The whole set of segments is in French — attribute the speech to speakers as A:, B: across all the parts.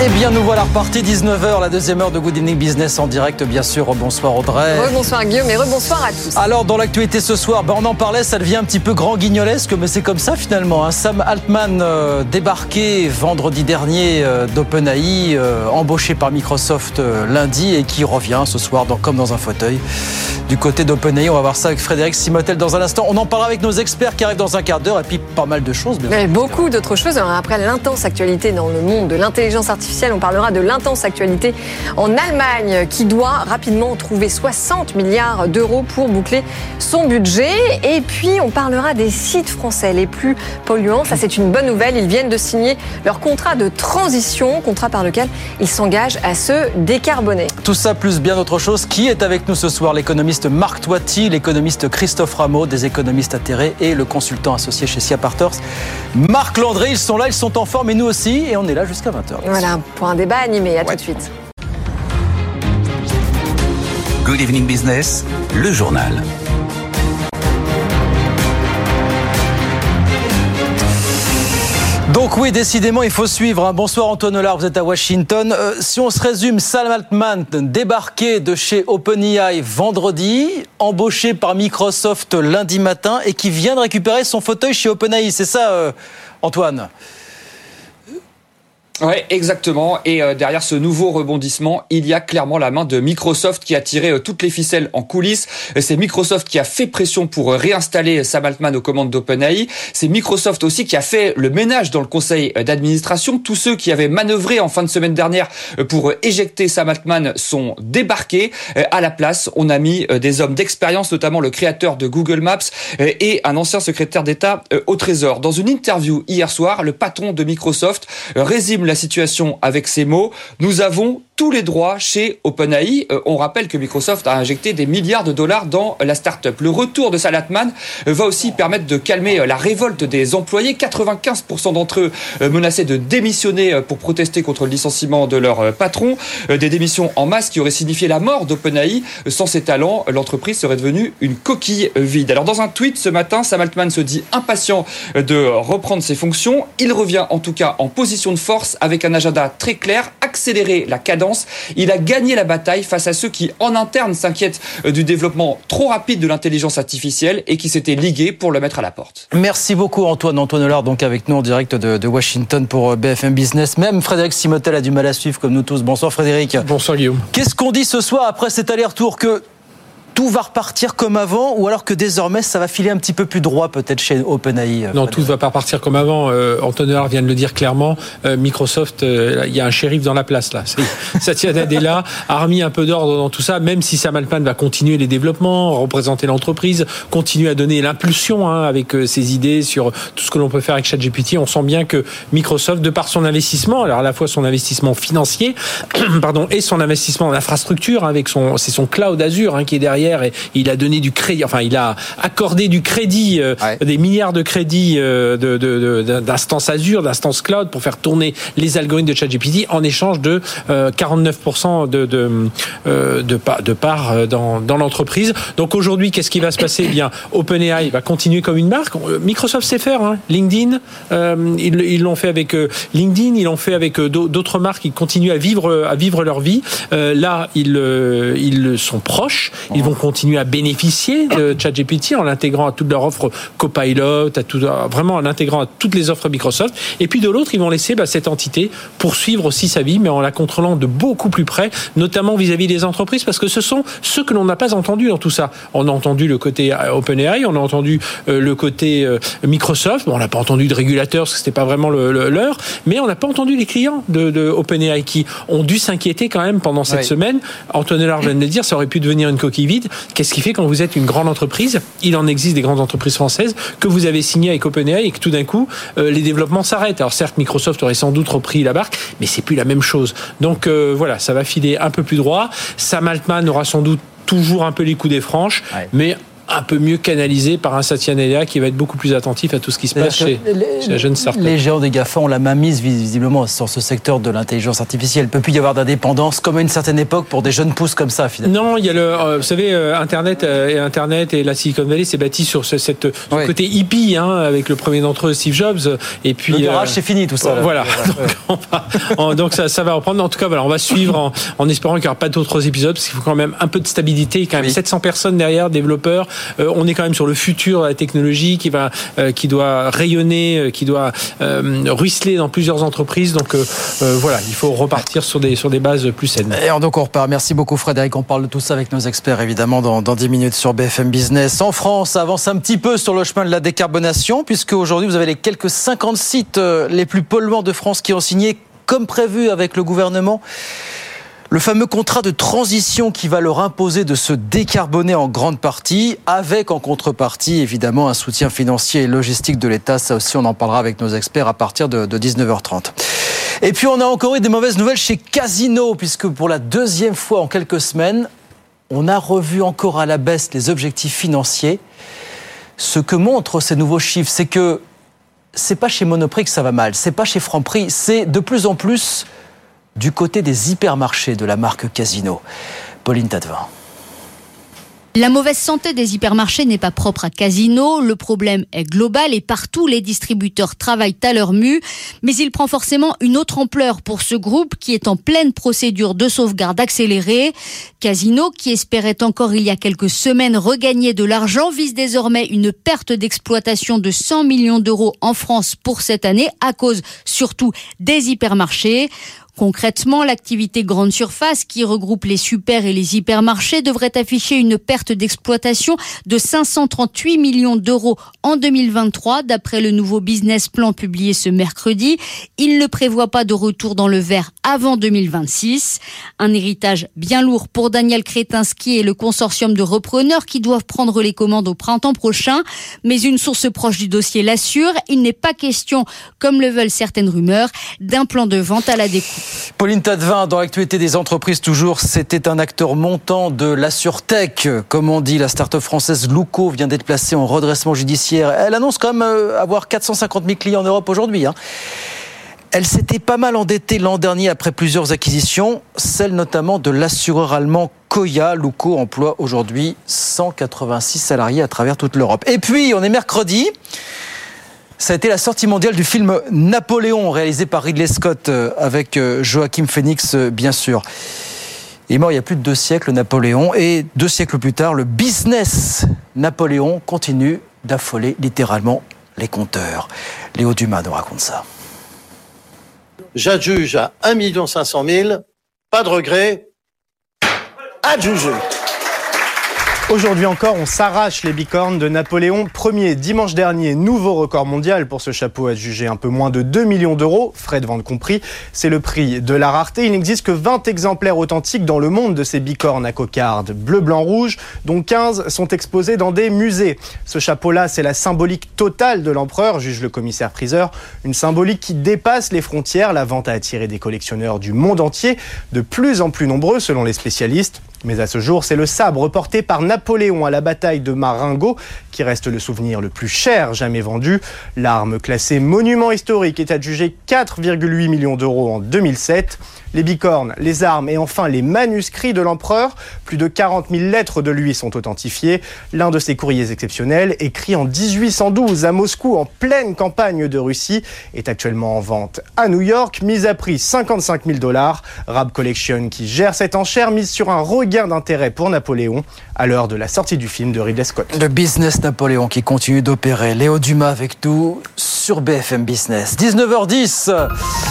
A: Eh bien, nous voilà repartis 19h, la deuxième heure de Good Evening Business en direct, bien sûr. Bonsoir Audrey.
B: Rebonsoir Guillaume et rebonsoir à tous.
A: Alors, dans l'actualité ce soir, ben, on en parlait, ça devient un petit peu grand guignolesque, mais c'est comme ça finalement. hein. Sam Altman, euh, débarqué vendredi dernier euh, d'OpenAI, euh, embauché par Microsoft lundi et qui revient ce soir dans- comme dans un fauteuil du côté d'OpenAI. On va voir ça avec Frédéric Simotel dans un instant. On en parlera avec nos experts qui arrivent dans un quart d'heure et puis pas mal de choses.
B: Mais beaucoup d'autres choses. Alors, après l'intense actualité dans le monde de l'intelligence artificielle, on parlera de l'intense actualité en Allemagne qui doit rapidement trouver 60 milliards d'euros pour boucler son budget. Et puis on parlera des sites français les plus polluants. Ça c'est une bonne nouvelle. Ils viennent de signer leur contrat de transition, contrat par lequel ils s'engagent à se décarboner.
A: Tout ça plus bien autre chose. Qui est avec nous ce soir? L'économiste Marc Toiti, l'économiste Christophe Rameau, des économistes atterrés et le consultant associé chez Sia Partners, Marc Landré. Ils sont là, ils sont en forme et nous aussi. Et on est là jusqu'à 20h.
B: Voilà pour un débat animé. À tout de suite.
C: Good evening business, le journal.
A: Donc oui, décidément, il faut suivre. hein. Bonsoir Antoine Hollard, vous êtes à Washington. Euh, si on se résume, Sam Altman débarqué de chez OpenAI vendredi, embauché par Microsoft lundi matin et qui vient de récupérer son fauteuil chez OpenAI. C'est ça, euh, Antoine?
D: Ouais, exactement. Et euh, derrière ce nouveau rebondissement, il y a clairement la main de Microsoft qui a tiré euh, toutes les ficelles en coulisses. Euh, C'est Microsoft qui a fait pression pour euh, réinstaller Sam Altman aux commandes d'OpenAI. C'est Microsoft aussi qui a fait le ménage dans le conseil d'administration. Tous ceux qui avaient manœuvré en fin de semaine dernière pour éjecter Sam Altman sont débarqués. À la place, on a mis des hommes d'expérience, notamment le créateur de Google Maps et un ancien secrétaire d'État au Trésor. Dans une interview hier soir, le patron de Microsoft résume la situation avec ces mots. Nous avons tous les droits chez OpenAI. Euh, on rappelle que Microsoft a injecté des milliards de dollars dans la start-up. Le retour de Salatman euh, va aussi permettre de calmer euh, la révolte des employés. 95% d'entre eux euh, menaçaient de démissionner euh, pour protester contre le licenciement de leur euh, patron. Euh, Des démissions en masse qui auraient signifié la mort d'OpenAI. Euh, Sans ses talents, euh, l'entreprise serait devenue une coquille euh, vide. Alors dans un tweet ce matin, Sam Altman se dit impatient euh, de reprendre ses fonctions. Il revient en tout cas en position de force avec un agenda très clair, accélérer la cadence. Il a gagné la bataille face à ceux qui en interne s'inquiètent euh, du développement trop rapide de l'intelligence artificielle et qui s'étaient ligués pour le mettre à la porte.
A: Merci beaucoup Antoine. Antoine Hollard, donc avec nous en direct de, de Washington pour euh, BFM Business. Même Frédéric Simotel a du mal à suivre comme nous tous. Bonsoir Frédéric.
E: Bonsoir Guillaume.
A: Qu'est-ce qu'on dit ce soir après cet aller-retour que tout va repartir comme avant ou alors que désormais ça va filer un petit peu plus droit peut-être chez OpenAI euh,
E: Non, tout ne va pas repartir comme avant. Euh, vient de le dire clairement. Euh, Microsoft, euh, il y a un shérif dans la place là. Satya Nadella a remis un peu d'ordre dans tout ça, même si Sam Altman va continuer les développements, représenter l'entreprise, continuer à donner l'impulsion hein, avec ses idées sur tout ce que l'on peut faire avec ChatGPT. On sent bien que Microsoft, de par son investissement, alors à la fois son investissement financier, pardon, et son investissement en infrastructure hein, avec son, c'est son cloud Azure hein, qui est derrière et il a donné du crédit, enfin il a accordé du crédit, euh,
A: Ouais.
E: des milliards de crédits euh, de, de, de- d'instances Azure, d'instances cloud pour faire tourner les algorithmes de ChatGPT en échange de euh, 49% de de, euh, de, de part dans, dans l'entreprise. Donc aujourd'hui, qu'est-ce qui va se passer? Eh bien, OpenAI va continuer comme une marque. Microsoft sait faire. Hein. LinkedIn, ils l'ont fait avec LinkedIn, ils l'ont fait avec d'au- d'autres marques. Ils continuent à vivre à vivre leur vie. Là, ils ils sont proches. Ils vont continuer à bénéficier de ChatGPT en l'intégrant à toute leur offre Copilot, à tout, vraiment en l'intégrant à toutes les offres Microsoft. Et puis de l'autre, ils vont laisser bah, cette entité poursuivre aussi sa vie, mais en la contrôlant de beaucoup plus près, notamment vis-à-vis des entreprises, parce que ce sont ceux que l'on n'a pas entendus dans tout ça. On a entendu le côté euh, OpenAI, on a entendu euh, le côté euh, Microsoft. Bon, on n'a pas entendu de régulateurs, parce que c'était pas vraiment le, le- leur, mais on n'a pas entendu les clients de, de OpenAI qui ont dû s'inquiéter quand même pendant cette semaine. Antoine Hellard vient de le dire, ça aurait pu devenir une coquille vide. Qu'est-ce qui fait quand vous êtes une grande entreprise Il en existe des grandes entreprises françaises que vous avez signé avec OpenAI et que tout d'un coup euh, les développements s'arrêtent. Alors certes, Microsoft aurait sans doute repris la barque, mais c'est plus la même chose. Donc euh, voilà, ça va filer un peu plus droit. Sam Altman aura sans doute toujours un peu les coups des franches,
A: Ouais.
E: mais un peu mieux canalisé par un Satya Nadella qui va être beaucoup plus attentif à tout ce qui se passe chez,
A: les,
E: chez la jeune start
A: Les géants des GAFA ont la main mise visiblement sur ce secteur de l'intelligence artificielle. Il ne peut plus y avoir d'indépendance comme à une certaine époque pour des jeunes pousses comme ça finalement.
E: Non, il y a le, euh, vous savez, euh, Internet euh, et Internet et la Silicon Valley s'est bâti sur ce, cette côté hippie, hein, avec le premier d'entre eux, Steve Jobs, et puis
A: Le garage,
E: euh,
A: c'est fini tout ça. là.
E: Voilà. Donc, on va- on- donc ça, ça va reprendre. En tout cas, voilà, on va suivre en, en espérant qu'il n'y aura pas d'autres épisodes, parce qu'il faut quand même un peu de stabilité. Quand même
A: Oui.
E: 700 personnes derrière, développeurs. Euh, on est quand même sur le futur de la technologie qui va, euh, qui doit rayonner, euh, qui doit ruisseler dans plusieurs entreprises. Donc voilà, il faut repartir sur des sur des bases plus saines.
A: Et donc on repart. Merci beaucoup Frédéric. On parle de tout ça avec nos experts évidemment dans, dans 10 minutes sur BFM Business. En France, avance un petit peu sur le chemin de la décarbonation puisque aujourd'hui vous avez les quelques 50 sites les plus polluants de France qui ont signé comme prévu avec le gouvernement le fameux contrat de transition qui va leur imposer de se décarboner en grande partie, avec en contrepartie évidemment un soutien financier et logistique de l'État. Ça aussi, on en parlera avec nos experts à partir de, de 19h30. Et puis, on a encore eu des mauvaises nouvelles chez Casino, puisque pour la deuxième fois en quelques semaines, on a revu encore à la baisse les objectifs financiers. Ce que montrent ces nouveaux chiffres, c'est que c'est pas chez Monoprix que ça va mal, c'est pas chez Franprix, c'est de plus en plus du côté des hypermarchés de la marque Casino. Pauline Tadevin.
F: La mauvaise santé des hypermarchés n'est pas propre à Casino. Le problème est global et partout les distributeurs travaillent à leur mue. Mais il prend forcément une autre ampleur pour ce groupe qui est en pleine procédure de sauvegarde accélérée. Casino, qui espérait encore il y a quelques semaines regagner de l'argent, vise désormais une perte d'exploitation de 100 millions d'euros en France pour cette année à cause surtout des hypermarchés. Concrètement, l'activité grande surface qui regroupe les super et les hypermarchés devrait afficher une perte d'exploitation de 538 millions d'euros en 2023 d'après le nouveau business plan publié ce mercredi. Il ne prévoit pas de retour dans le vert avant 2026. Un héritage bien lourd pour Daniel Kretinsky et le consortium de repreneurs qui doivent prendre les commandes au printemps prochain. Mais une source proche du dossier l'assure, il n'est pas question, comme le veulent certaines rumeurs, d'un plan de vente à la découpe.
A: Pauline Tadevin, dans l'actualité des entreprises toujours, c'était un acteur montant de la surtech. Comme on dit, la start-up française Luco vient d'être placée en redressement judiciaire. Elle annonce quand même euh, avoir 450 000 clients en Europe aujourd'hui. hein. Elle s'était pas mal endettée l'an dernier après plusieurs acquisitions, celle notamment de l'assureur allemand Koya. Luco emploie aujourd'hui 186 salariés à travers toute l'Europe. Et puis, on est mercredi. Ça a été la sortie mondiale du film Napoléon, réalisé par Ridley Scott euh, avec euh, Joachim Phoenix, euh, bien sûr. Il est mort il y a plus de deux siècles, Napoléon, et deux siècles plus tard, le business Napoléon continue d'affoler littéralement les compteurs. Léo Dumas nous raconte ça.
G: J'adjuge à 1 500 000, pas de regret, adjugé.
H: Aujourd'hui encore, on s'arrache les bicornes de Napoléon Ier. Dimanche dernier, nouveau record mondial pour ce chapeau adjugé un peu moins de 2 millions d'euros, frais de vente compris. C'est le prix de la rareté. Il n'existe que 20 exemplaires authentiques dans le monde de ces bicornes à cocarde bleu, blanc, rouge, dont 15 sont exposés dans des musées. Ce chapeau-là, c'est la symbolique totale de l'empereur, juge le commissaire priseur. Une symbolique qui dépasse les frontières. La vente a attiré des collectionneurs du monde entier, de plus en plus nombreux selon les spécialistes. Mais à ce jour, c'est le sabre porté par Napoléon à la bataille de Marengo qui reste le souvenir le plus cher jamais vendu. L'arme classée monument historique est adjugée 4,8 millions d'euros en 2007. Les bicornes, les armes et enfin les manuscrits de l'empereur, plus de 40 000 lettres de lui sont authentifiées. L'un de ces courriers exceptionnels, écrit en 1812 à Moscou en pleine campagne de Russie, est actuellement en vente à New York, mise à prix 55 000 dollars. Rab Collection qui gère cette enchère mise sur un regain d'intérêt pour Napoléon à l'heure de la sortie du film de Ridley Scott.
A: Le business Napoléon qui continue d'opérer. Léo Dumas avec nous sur BFM Business. 19h10.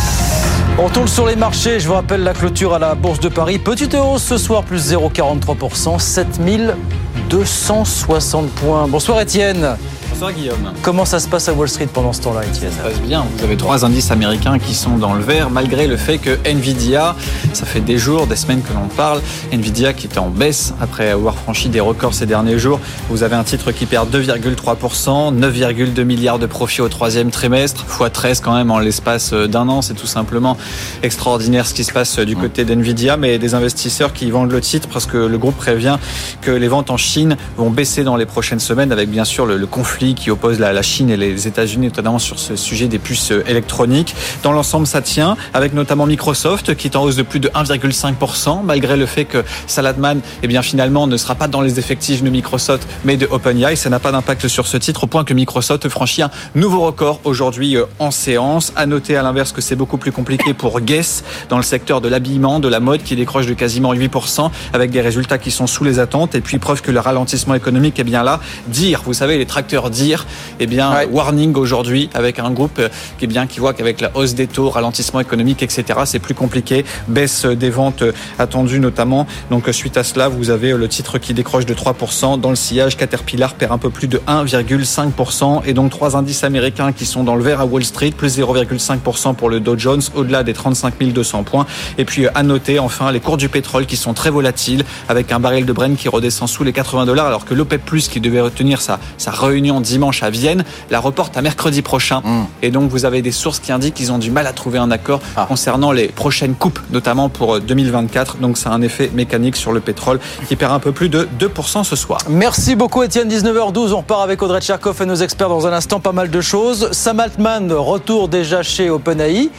A: On tourne sur les marchés. Je vous rappelle la clôture à la Bourse de Paris. Petite hausse ce soir, plus 0,43%, 7260 points. Bonsoir Étienne.
I: Bonsoir Guillaume.
A: Comment ça se passe à Wall Street pendant ce temps-là, Étienne
I: Ça se passe bien. Vous avez trois indices américains qui sont dans le vert, malgré le fait que Nvidia, ça fait des jours, des semaines que l'on parle, Nvidia qui était en baisse après avoir franchi des records ces derniers jours. Vous avez un titre qui perd 2,3%, 9,2 milliards de profits au troisième trimestre, x 13 quand même en l'espace d'un an. C'est tout simplement extraordinaire ce qui se passe du côté d'Nvidia, mais des investisseurs qui vendent le titre parce que le groupe prévient que les ventes en Chine vont baisser dans les prochaines semaines avec bien sûr le, le conflit qui oppose la, Chine et les États-Unis, notamment sur ce sujet des puces électroniques. Dans l'ensemble, ça tient, avec notamment Microsoft qui est en hausse de plus de 1,5%, malgré le fait que Saladman, eh bien, finalement, ne sera pas dans les effectifs de Microsoft, mais de OpenAI. Ça n'a pas d'impact sur ce titre, au point que Microsoft franchit un nouveau record aujourd'hui euh, en séance. À noter à l'inverse que c'est beaucoup plus compliqué pour Guess dans le secteur de l'habillement, de la mode, qui décroche de quasiment 8%, avec des résultats qui sont sous les attentes. Et puis, preuve que le ralentissement économique est bien là. Dire, vous savez, les tracteurs dire, eh bien, ouais. warning aujourd'hui avec un groupe qui est bien qui voit qu'avec la hausse des taux, ralentissement économique, etc., c'est plus compliqué. Baisse des ventes attendues notamment. Donc suite à cela, vous avez le titre qui décroche de 3%. Dans le sillage, Caterpillar perd un peu plus de 1,5%. Et donc trois indices américains qui sont dans le vert à Wall Street, plus 0,5% pour le Dow Jones, au-delà des 35 200 points. Et puis à noter enfin les cours du pétrole qui sont très volatiles, avec un baril de Brent qui redescend sous les 80 dollars, alors que l'OPEP+, qui devait retenir sa, sa réunion dimanche à Vienne, la reporte à mercredi prochain. Mmh. Et donc vous avez des sources qui indiquent qu'ils ont du mal à trouver un accord ah. concernant les prochaines coupes, notamment pour 2024. Donc ça a un effet mécanique sur le pétrole qui perd un peu plus de 2% ce soir.
A: Merci beaucoup Étienne, 19h12. On repart avec Audrey Tcherkov et nos experts dans un instant, pas mal de choses. Sam Altman, retour déjà chez OpenAI.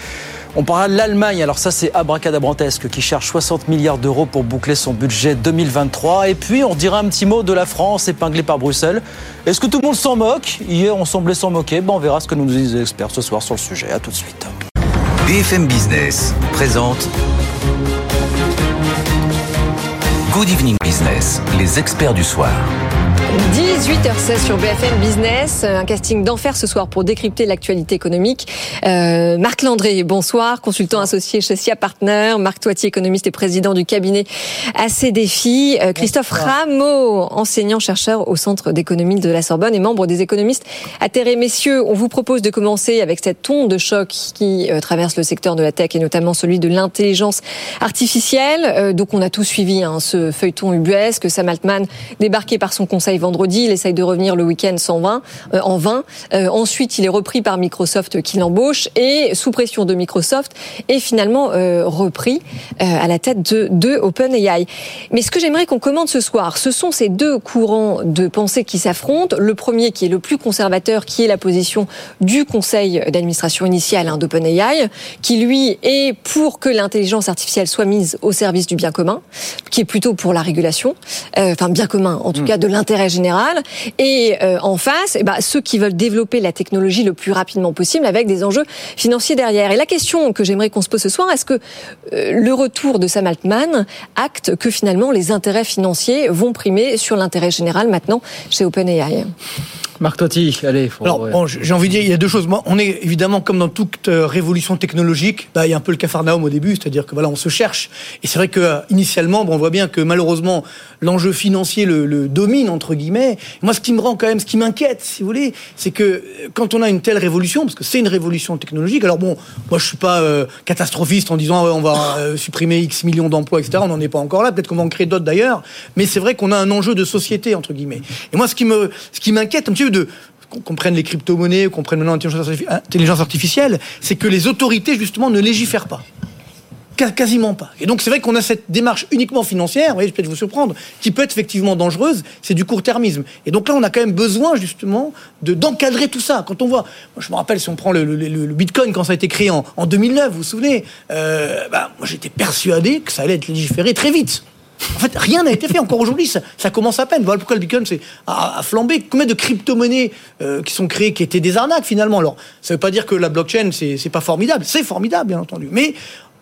A: On parlera de l'Allemagne, alors ça c'est abracadabrantesque, qui cherche 60 milliards d'euros pour boucler son budget 2023. Et puis on dira un petit mot de la France épinglée par Bruxelles. Est-ce que tout le monde s'en moque? Hier on semblait s'en moquer. Bon, on verra ce que nous disent les experts ce soir sur le sujet. A tout de suite.
C: BFM Business présente Good Evening Business, les experts du soir.
B: 18h16 sur BFM Business, un casting d'enfer ce soir pour décrypter l'actualité économique. Euh, Marc Landré, bonsoir, consultant associé chez SIA Partner, Marc Toitier, économiste et président du cabinet AC Défi, euh, Christophe bonsoir. Rameau, enseignant-chercheur au Centre d'économie de la Sorbonne et membre des économistes atterrés. Messieurs, on vous propose de commencer avec cette onde de choc qui euh, traverse le secteur de la tech et notamment celui de l'intelligence artificielle. Euh, donc on a tous suivi hein, ce feuilleton ubuesque, Sam Altman débarqué par son conseil vendredi. Il essaye de revenir le week-end sans 20, euh, en vain. Euh, ensuite, il est repris par Microsoft qui l'embauche et sous pression de Microsoft est finalement euh, repris à la tête de, de OpenAI. Mais ce que j'aimerais qu'on commente ce soir, ce sont ces deux courants de pensée qui s'affrontent. Le premier qui est le plus conservateur, qui est la position du conseil d'administration initial hein, d'OpenAI, qui lui est pour que l'intelligence artificielle soit mise au service du bien commun, qui est plutôt pour la régulation, euh, enfin bien commun en tout mmh. cas de l'intérêt général. Et euh, en face, eh ben, ceux qui veulent développer la technologie le plus rapidement possible avec des enjeux financiers derrière. Et la question que j'aimerais qu'on se pose ce soir, est-ce que euh, le retour de Sam Altman acte que finalement les intérêts financiers vont primer sur l'intérêt général maintenant chez OpenAI?
A: Marc Totti, allez. Faut,
J: Alors,
A: ouais.
J: bon, j'ai envie de dire, il y a deux choses. Moi, on est évidemment comme dans toute euh, révolution technologique, bah, il y a un peu le cafarnaum au début, c'est-à-dire que voilà, on se cherche. Et c'est vrai que euh, initialement, bon, on voit bien que malheureusement, l'enjeu financier le, le, domine entre guillemets. Moi, ce qui me rend quand même, ce qui m'inquiète, si vous voulez, c'est que euh, quand on a une telle révolution, parce que c'est une révolution technologique. Alors bon, moi, je suis pas euh, catastrophiste en disant ouais, on va euh, supprimer X millions d'emplois, etc. On n'en est pas encore là. Peut-être qu'on va en créer d'autres d'ailleurs. Mais c'est vrai qu'on a un enjeu de société entre guillemets. Et moi, ce qui me, ce qui m'inquiète un petit peu de qu'on prenne les crypto-monnaies, qu'on prenne maintenant l'intelligence artificielle, c'est que les autorités, justement, ne légifèrent pas. Quasiment pas. Et donc c'est vrai qu'on a cette démarche uniquement financière, vous voyez, peut-être vous surprendre, qui peut être effectivement dangereuse, c'est du court-termisme. Et donc là, on a quand même besoin justement de d'encadrer tout ça. Quand on voit, je me rappelle si on prend le, Bitcoin quand ça a été créé en, en 2009, vous vous souvenez, euh, bah, moi j'étais persuadé que ça allait être légiféré très vite. En fait, rien n'a été fait. Encore aujourd'hui, ça, commence à peine. Voilà pourquoi le Bitcoin à flamber. Combien de crypto-monnaies euh, qui sont créées, qui étaient des arnaques finalement? Alors, ça ne veut pas dire que la blockchain c'est pas formidable. C'est formidable, bien entendu. Mais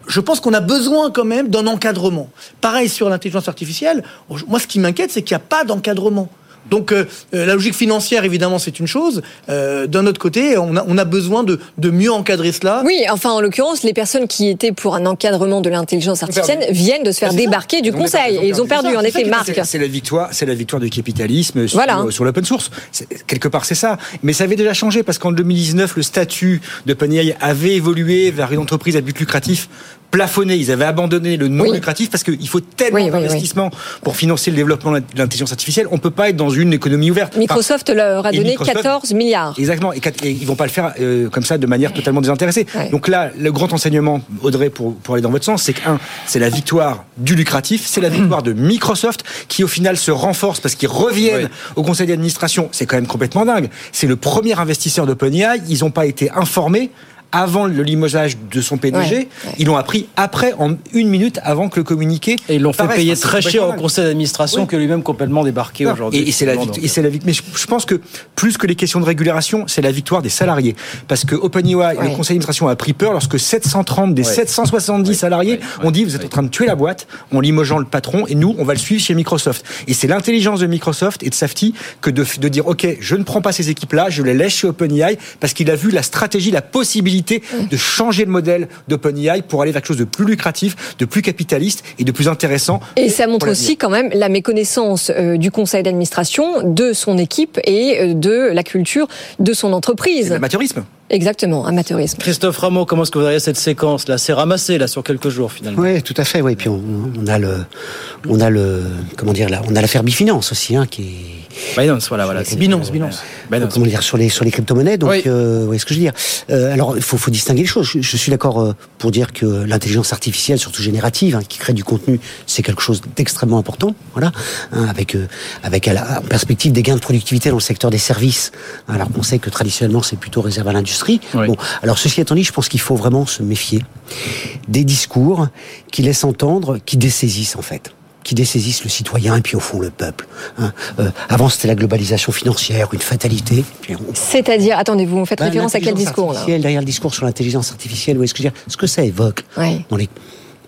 J: je pense qu'on a besoin quand même d'un encadrement. Pareil sur l'intelligence artificielle. Moi, ce qui m'inquiète, c'est qu'il n'y a pas d'encadrement. Donc euh, la logique financière, évidemment, c'est une chose. Euh, D'un autre côté, on a, on a besoin de, de mieux encadrer cela.
B: Oui, enfin, en l'occurrence, les personnes qui étaient pour un encadrement de l'intelligence artificielle viennent de se faire débarquer du Conseil. Et ils ont perdu, en effet, Marc.
K: C'est la victoire, c'est la victoire du capitalisme sur,
B: Voilà.
K: sur l'open source. Quelque part, c'est ça. Mais ça avait déjà changé parce qu'en 2019, le statut de OpenAI avait évolué vers une entreprise à but lucratif plafonné. Ils avaient abandonné le non
B: Oui.
K: lucratif parce qu'il faut tellement
B: Oui, oui, oui.
K: d'investissement pour financer le développement de l'intelligence artificielle. On peut pas être dans une économie ouverte. Enfin,
B: Microsoft leur a donné
K: Microsoft-
B: 14 milliards.
K: Exactement, et, et ils vont pas le faire euh, comme ça de manière totalement désintéressée.
B: Ouais.
K: Donc là, le grand enseignement, Audrey, pour, pour aller dans votre sens, c'est que un, c'est la victoire du lucratif, c'est la victoire de Microsoft qui au final se renforce parce qu'ils reviennent au conseil d'administration. C'est quand même complètement dingue. C'est le premier investisseur d'OpenAI. Ils n'ont pas été informés. Avant le limogeage de son PDG,
A: Ouais,
K: ils l'ont appris après, en une minute avant que le communiqué.
A: Et ils l'ont fait payer
K: c'est
A: très cher au conseil d'administration
K: Oui.
A: que lui-même complètement débarqué aujourd'hui.
K: Et, et c'est la,
A: donc.
K: et c'est la vict- Mais je, je pense que plus que les questions de régulation, c'est la victoire des salariés. Parce que OpenAI, le conseil d'administration a pris peur lorsque 730 des
A: Ouais.
K: 770 salariés ont dit vous êtes en train de tuer la boîte en limogeant le patron et nous on va le suivre chez Microsoft. Et c'est l'intelligence de Microsoft et de Safety que de, de dire ok je ne prends pas ces équipes là, je les laisse chez OpenAI parce qu'il a vu la stratégie, la possibilité de changer le modèle d'OpenAI pour aller vers quelque chose de plus lucratif, de plus capitaliste et de plus intéressant.
B: Et ça montre aussi quand même la méconnaissance euh, du conseil d'administration, de son équipe et euh, de la culture de son entreprise.
K: L'amateurisme.
B: Exactement, amateurisme.
A: Christophe Rameau, comment est-ce que vous voyez cette séquence là C'est ramassé là sur quelques jours finalement?
L: Oui, tout à fait. Oui, puis on, on a le, on a le, comment dire là, on a l'affaire Bifinance aussi, hein, qui est.
A: Binance, voilà, voilà.
L: C'est
J: Binance, Binance.
L: Comment dire sur les sur les crypto-monnaies. Donc, euh, vous voyez ce que je veux dire. Euh, alors, il faut, faut distinguer les choses. Je, je suis d'accord euh, pour dire que l'intelligence artificielle, surtout générative, hein, qui crée du contenu, c'est quelque chose d'extrêmement important. Voilà, hein, avec euh, avec à la, en perspective des gains de productivité dans le secteur des services. alors qu'on sait que traditionnellement, c'est plutôt réservé à l'industrie. Bon, alors ceci étant dit, je pense qu'il faut vraiment se méfier des discours qui laissent entendre, qui dessaisissent en fait qui dessaisissent le citoyen et puis au fond le peuple. hein. Euh, avant c'était la globalisation financière, une fatalité. On-
B: C'est-à-dire, attendez, vous faites
L: Ben,
B: référence à quel discours là?
L: Derrière le discours sur l'intelligence artificielle, où est-ce que je veux dire? Ce que ça évoque dans les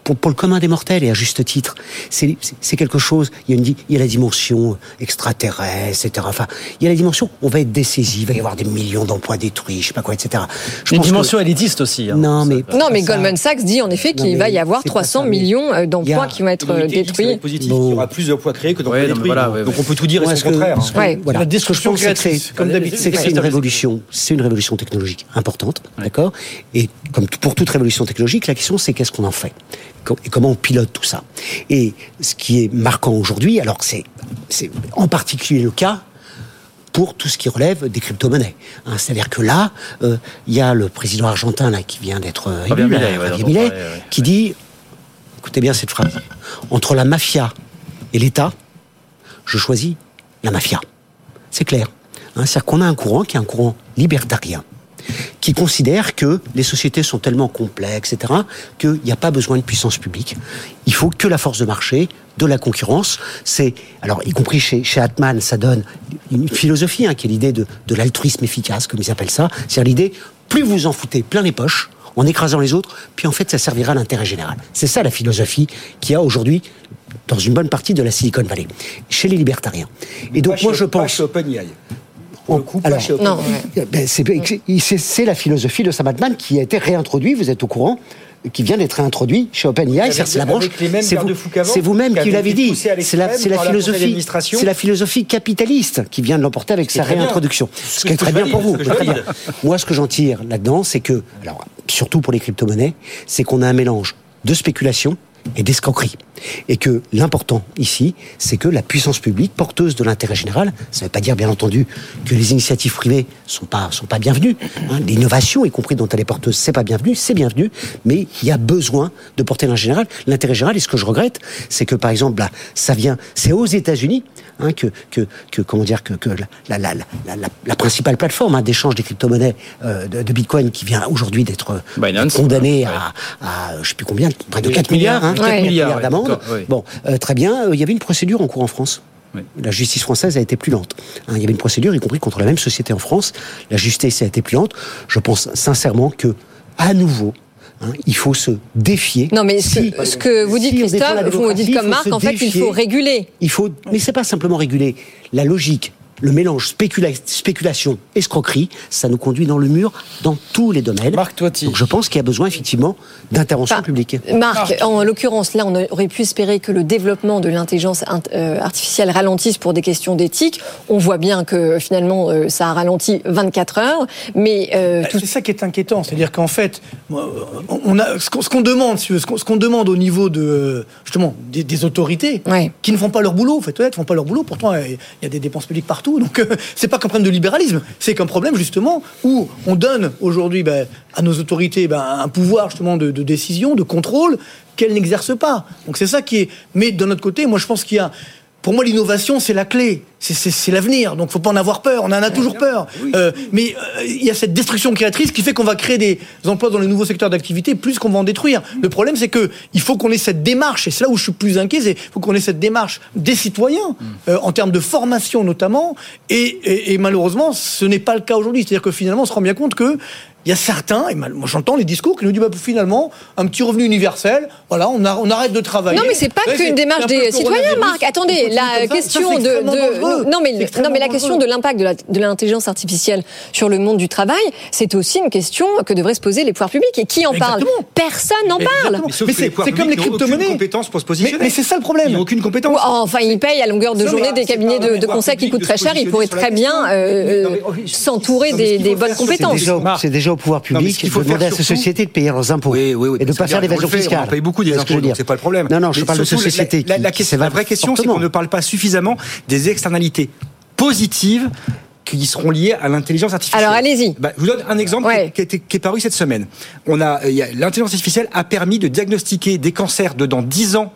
L: pour, pour le commun des mortels et à juste titre, c'est c'est- c'est quelque chose. Il y, a une, di- il y a la dimension extraterrestre, etc. Enfin, il y a la dimension. On va être dessaisi, il va y avoir des millions d'emplois détruits, je sais pas quoi, etc. Je
A: Une
L: pense
A: dimension
L: que-
A: élitiste aussi. hein.
L: Non, mais
B: Non, mais
L: ça-
B: Goldman Sachs dit en effet qu'il va y avoir
L: c'est pas
B: 300
L: ça, mais
B: millions euh, d'emplois
L: a-
B: qui vont être euh, détruits.
K: positif. Il y aura plus d'emplois créés que d'emplois
A: Ouais,
K: détruits.
A: voilà, ouais,
K: Donc
A: ouais.
K: on peut tout dire et
L: Moi,
K: son
L: ce que-
K: contraire.
L: que-
B: Ouais.
L: voilà.
J: La
L: Ce que je
J: destruction
L: pense, c'est que c'est-
J: créatrice, comme d'habitude.
L: c'est c'est une révolution. C'est une révolution technologique importante, d'accord? Et comme pour toute révolution technologique, la question c'est qu'est-ce qu'on en fait? Et comment on pilote tout ça. Et ce qui est marquant aujourd'hui, alors c'est en particulier le cas pour tout ce qui relève des crypto-monnaies. Hein, C'est-à-dire que là, euh, il y a le président argentin là, qui vient d'être euh, élu, là,
A: ouais, ouais.
L: qui dit, écoutez bien cette phrase, entre la mafia et l'État, je choisis la mafia. C'est clair. Hein, C'est-à-dire qu'on a un courant qui est un courant libertarien, qui considère que les sociétés sont tellement complexes, etc., qu'il n'y a pas besoin de puissance publique. Il faut que la force de marché, de la concurrence, c'est, alors y compris chez, chez Atman, ça donne une philosophie, hein, qui est l'idée de, de l'altruisme efficace, comme ils appellent ça, c'est-à-dire l'idée, plus vous en foutez plein les poches, en écrasant les autres, puis en fait ça servira à l'intérêt général. C'est ça la philosophie qu'il y a aujourd'hui dans une bonne partie de la Silicon Valley, chez les libertariens. Et donc
K: Pas
L: moi
K: chez-
L: je
K: pas
L: pense...
K: chez OpenAI. Pour le coup, pas
L: Alors.
B: Non,
L: ben, c'est la philosophie de Sam Altman qui a été réintroduite, vous êtes au courant, qui vient d'être réintroduit chez OpenAI, c'est la branche. C'est vous, vous-même
K: qui
L: l'avez dit. C'est la, philosophie,
K: d'administration.
L: c'est la philosophie capitaliste qui vient de l'emporter avec sa réintroduction.
K: Ce
L: qui est très bien
K: valide,
L: pour vous.
K: ce
L: bien. Moi, ce que j'en tire là-dedans, c'est que, alors, surtout pour les crypto-monnaies, c'est qu'on a un mélange de spéculation et d'escroquerie. Et que l'important ici, c'est que la puissance publique, porteuse de l'intérêt général, ça ne veut pas dire bien entendu que les initiatives privées sont pas sont pas bienvenues. hein. L'innovation, y compris dont elle est porteuse, c'est pas bienvenu, c'est bienvenu, mais il y a besoin de porter l'intérêt général. L'intérêt général, et ce que je regrette, c'est que par exemple là, ça vient, c'est aux États-Unis hein, que, que que comment dire que, que la, la, la, la, la- la principale plateforme hein, d'échange des crypto-monnaies euh, de, de Bitcoin qui vient aujourd'hui d'être condamnée
A: ouais.
L: à, à je sais plus combien, près de
A: Oui,
L: 4 milliards, hein,
A: 4
L: 4
A: milliards,
L: d'amende. Bon, euh, très bien. euh, Il y avait une procédure en cours en France. La justice française a été plus lente. Hein, il y avait une procédure, y compris contre la même société en France. La justice a été plus lente. Je pense sincèrement que, à nouveau, Hein, il faut se défier.
B: Non, mais ce,
L: Si-
B: ce que vous dites,
L: si
B: Christophe, vous dites comme Marc, en fait, il faut réguler.
L: Il faut, mais c'est pas simplement réguler. La logique, le mélange spécula- spéculation, escroquerie, ça nous conduit dans le mur dans tous les domaines.
A: Marc Toiti.
L: Donc je pense qu'il y a besoin effectivement d'intervention
B: Enfin,
L: publique.
B: Marc, en l'occurrence, là, on aurait pu espérer que le développement de l'intelligence int- euh, artificielle ralentisse pour des questions d'éthique. On voit bien que finalement, euh, ça a ralenti 24 heures, mais euh,
J: Bah, C'est ça qui est inquiétant, c'est-à-dire qu'en fait, moi, on a ce qu'on demande, ce qu'on au niveau de justement des, des autorités, qui ne font pas leur boulot, en fait, honnête, font pas leur boulot. Pourtant, il y a des dépenses publiques partout, donc euh, c'est pas qu'un problème de libéralisme, c'est qu'un problème justement où on donne aujourd'hui ben, à nos autorités ben, un pouvoir justement de, de décision, de contrôle qu'elles n'exercent pas. Donc c'est ça qui est. Mais d'un autre côté, moi je pense qu'il y a pour moi, l'innovation, c'est la clé, c'est- c'est c'est l'avenir. Donc, faut pas en avoir peur. On en a toujours peur. Euh, mais euh, il y a cette destruction créatrice qui fait qu'on va créer des emplois dans les nouveaux secteurs d'activité plus qu'on va en détruire. Le problème, c'est que il faut qu'on ait cette démarche. Et c'est là où je suis plus inquiet. C'est faut qu'on ait cette démarche des citoyens euh, en termes de formation notamment. Et, et- et malheureusement, ce n'est pas le cas aujourd'hui. C'est-à-dire que finalement, on se rend bien compte que il y a certains, et mal- moi j'entends les discours qui nous disent bah, finalement un petit revenu universel, voilà, on, a- on arrête de travailler.
B: Non, mais c'est pas qu'une démarche des citoyens, Marc. Attendez, la question de-
J: dangereux.
B: non mais non mais la
J: dangereux.
B: question de l'impact de la- de l'intelligence artificielle sur le monde du travail, c'est aussi une question que devraient se poser les pouvoirs publics. Et qui en parle Personne n'en parle.
K: Mais
J: c'est- comme les crypto-monnaies.
K: aucune compétence pour se positionner.
J: Mais- mais c'est ça le problème.
K: Ils n'ont aucune compétence.
B: Ou- Enfin, ils payent à longueur de journée des cabinets de, de conseil qui coûtent très cher. Ils pourraient très bien euh,
K: mais- oh,
B: s'entourer des, bonnes compétences.
L: C'est déjà, au pouvoir public de
K: faut
L: demander
K: faire
L: à ces sociétés de payer leurs impôts et de ne pas faire d'évasion fiscale.
K: On paye beaucoup des impôts, c'est pas le problème.
L: Non, non, je parle de sociétés
K: La, vraie question, c'est qu'on ne parle pas suffisamment des externalités positives qui seront liées à l'intelligence artificielle.
B: Alors, allez-y.
K: Bah, je vous donne un exemple qui- est paru cette semaine. On a, euh, a- l'intelligence artificielle a permis de diagnostiquer des cancers de dans 10 ans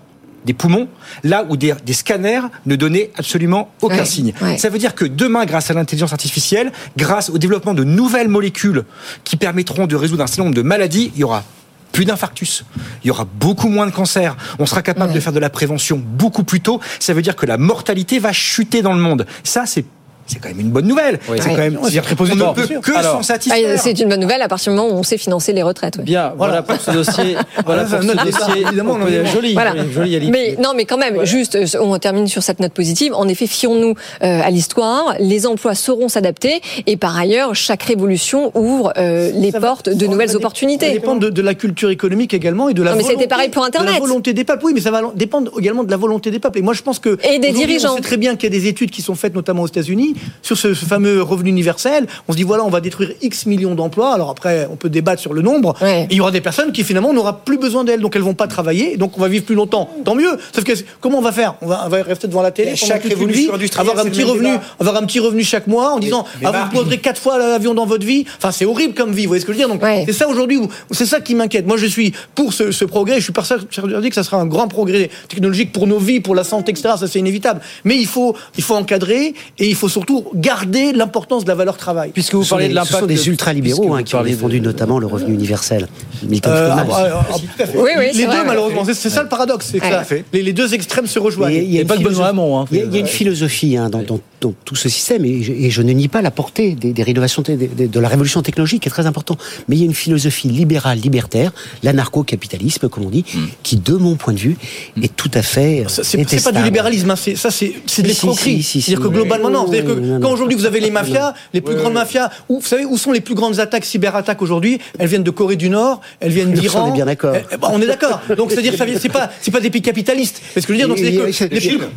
K: des poumons, là où des, des scanners ne donnaient absolument aucun
B: Ouais,
K: signe.
B: ouais.
K: Ça veut dire que demain, grâce à l'intelligence artificielle, grâce au développement de nouvelles molécules qui permettront de résoudre un certain nombre de maladies, il y aura plus d'infarctus, il y aura beaucoup moins de cancers, on sera capable de faire de la prévention beaucoup plus tôt, ça veut dire que la mortalité va chuter dans le monde. Ça, c'est c'est quand même une bonne nouvelle. C'est quand même,
J: positif,
K: ne peut que
A: Alors,
K: s'en
B: Ah,
K: satisfaire.
B: C'est une bonne nouvelle à partir du moment où on sait financer les retraites. ouais.
A: Bien, voilà, pour ce dossier. Voilà
J: Voilà,
A: pour ce dossier.
J: évidemment,
A: On
J: on est-
A: Joli,
B: Voilà.
A: joli.
B: Mais non, mais quand même, juste, euh, on termine sur cette note positive. En effet, fions-nous euh, à l'histoire. Les emplois sauront s'adapter. Et par ailleurs, chaque révolution ouvre euh, les
J: Ça va-
B: portes de nouvelles opportunités.
J: Ça dépend de, de la culture économique également et de la
B: Non, mais
J: volonté.
B: c'était pareil pour
J: de
B: Internet.
J: la volonté des peuples. Oui, mais ça va dépendre également de la volonté des peuples. Et moi, je pense que
B: Et des dirigeants.
J: On sait très bien qu'il y a des études qui sont faites, notamment aux États-Unis, sur ce, ce fameux revenu universel. On se dit voilà, on va détruire X millions d'emplois. Alors après, on peut débattre sur le nombre.
B: Ouais.
J: Et il y aura des personnes qui finalement n'aura plus besoin d'elles, donc elles vont pas travailler, donc on va vivre plus longtemps. Tant mieux. Sauf que comment on va faire? On va, on va rester devant la télé pendant
K: chaque
J: toute une
K: révolution
J: vie, avoir un petit revenu,
K: débat.
J: avoir un petit revenu chaque mois en disant
K: mais
J: ah, vous prendrez quatre fois l'avion dans votre vie. Enfin, c'est horrible comme vie. Vous voyez ce que je veux dire? Donc
B: Ouais.
J: c'est ça aujourd'hui, c'est ça qui m'inquiète. Moi, je suis pour ce, ce progrès. Je suis persuadé que ça sera un grand progrès technologique pour nos vies, pour la santé, etc. Ça, c'est inévitable. Mais il faut, il faut encadrer et il faut surtout garder l'importance de la valeur travail.
A: Puisque vous parlez
L: des-
A: de
L: Ce sont
A: l'impact.
L: des ultra-libéraux hein, qui ont
A: de-
L: défendu notamment le revenu universel. Milton
J: Euh,
L: Friedman.
J: ah, ah, ah.
B: Oui, oui, c'est
J: les deux, malheureusement, c'est ça le paradoxe, c'est que
B: Ouais.
J: ça- les, les deux extrêmes se rejoignent.
L: Il y a une
A: pas que Benoît
L: philosophie-
A: Hamon. hein.
L: Il y a, il y a une philosophie hein, dans, dans- dans tout ce système, et je, et je ne nie pas la portée des, des rénovations, de la révolution technologique, qui est très important. Mais il y a une philosophie libérale, libertaire, l'anarcho-capitalisme, comme on dit, qui, de mon point de vue, est tout à fait euh,
J: C'est pas du libéralisme, hein, c'est- ça c'est de l'escroquerie. C'est-à-dire que globalement, non. Que
L: non,
J: quand aujourd'hui vous avez les mafias, les plus grandes mafias, où, vous savez où sont les plus grandes attaques, cyberattaques aujourd'hui? Elles viennent de Corée du Nord, elles viennent
L: On est
J: d'Iran.
L: bien d'accord.
J: Eh, eh, bah, on est d'accord. Donc c'est-à-dire que ça vient- c'est pas c'est pas des pays capitalistes. C'est ce que je veux dire. Donc
L: a-
J: que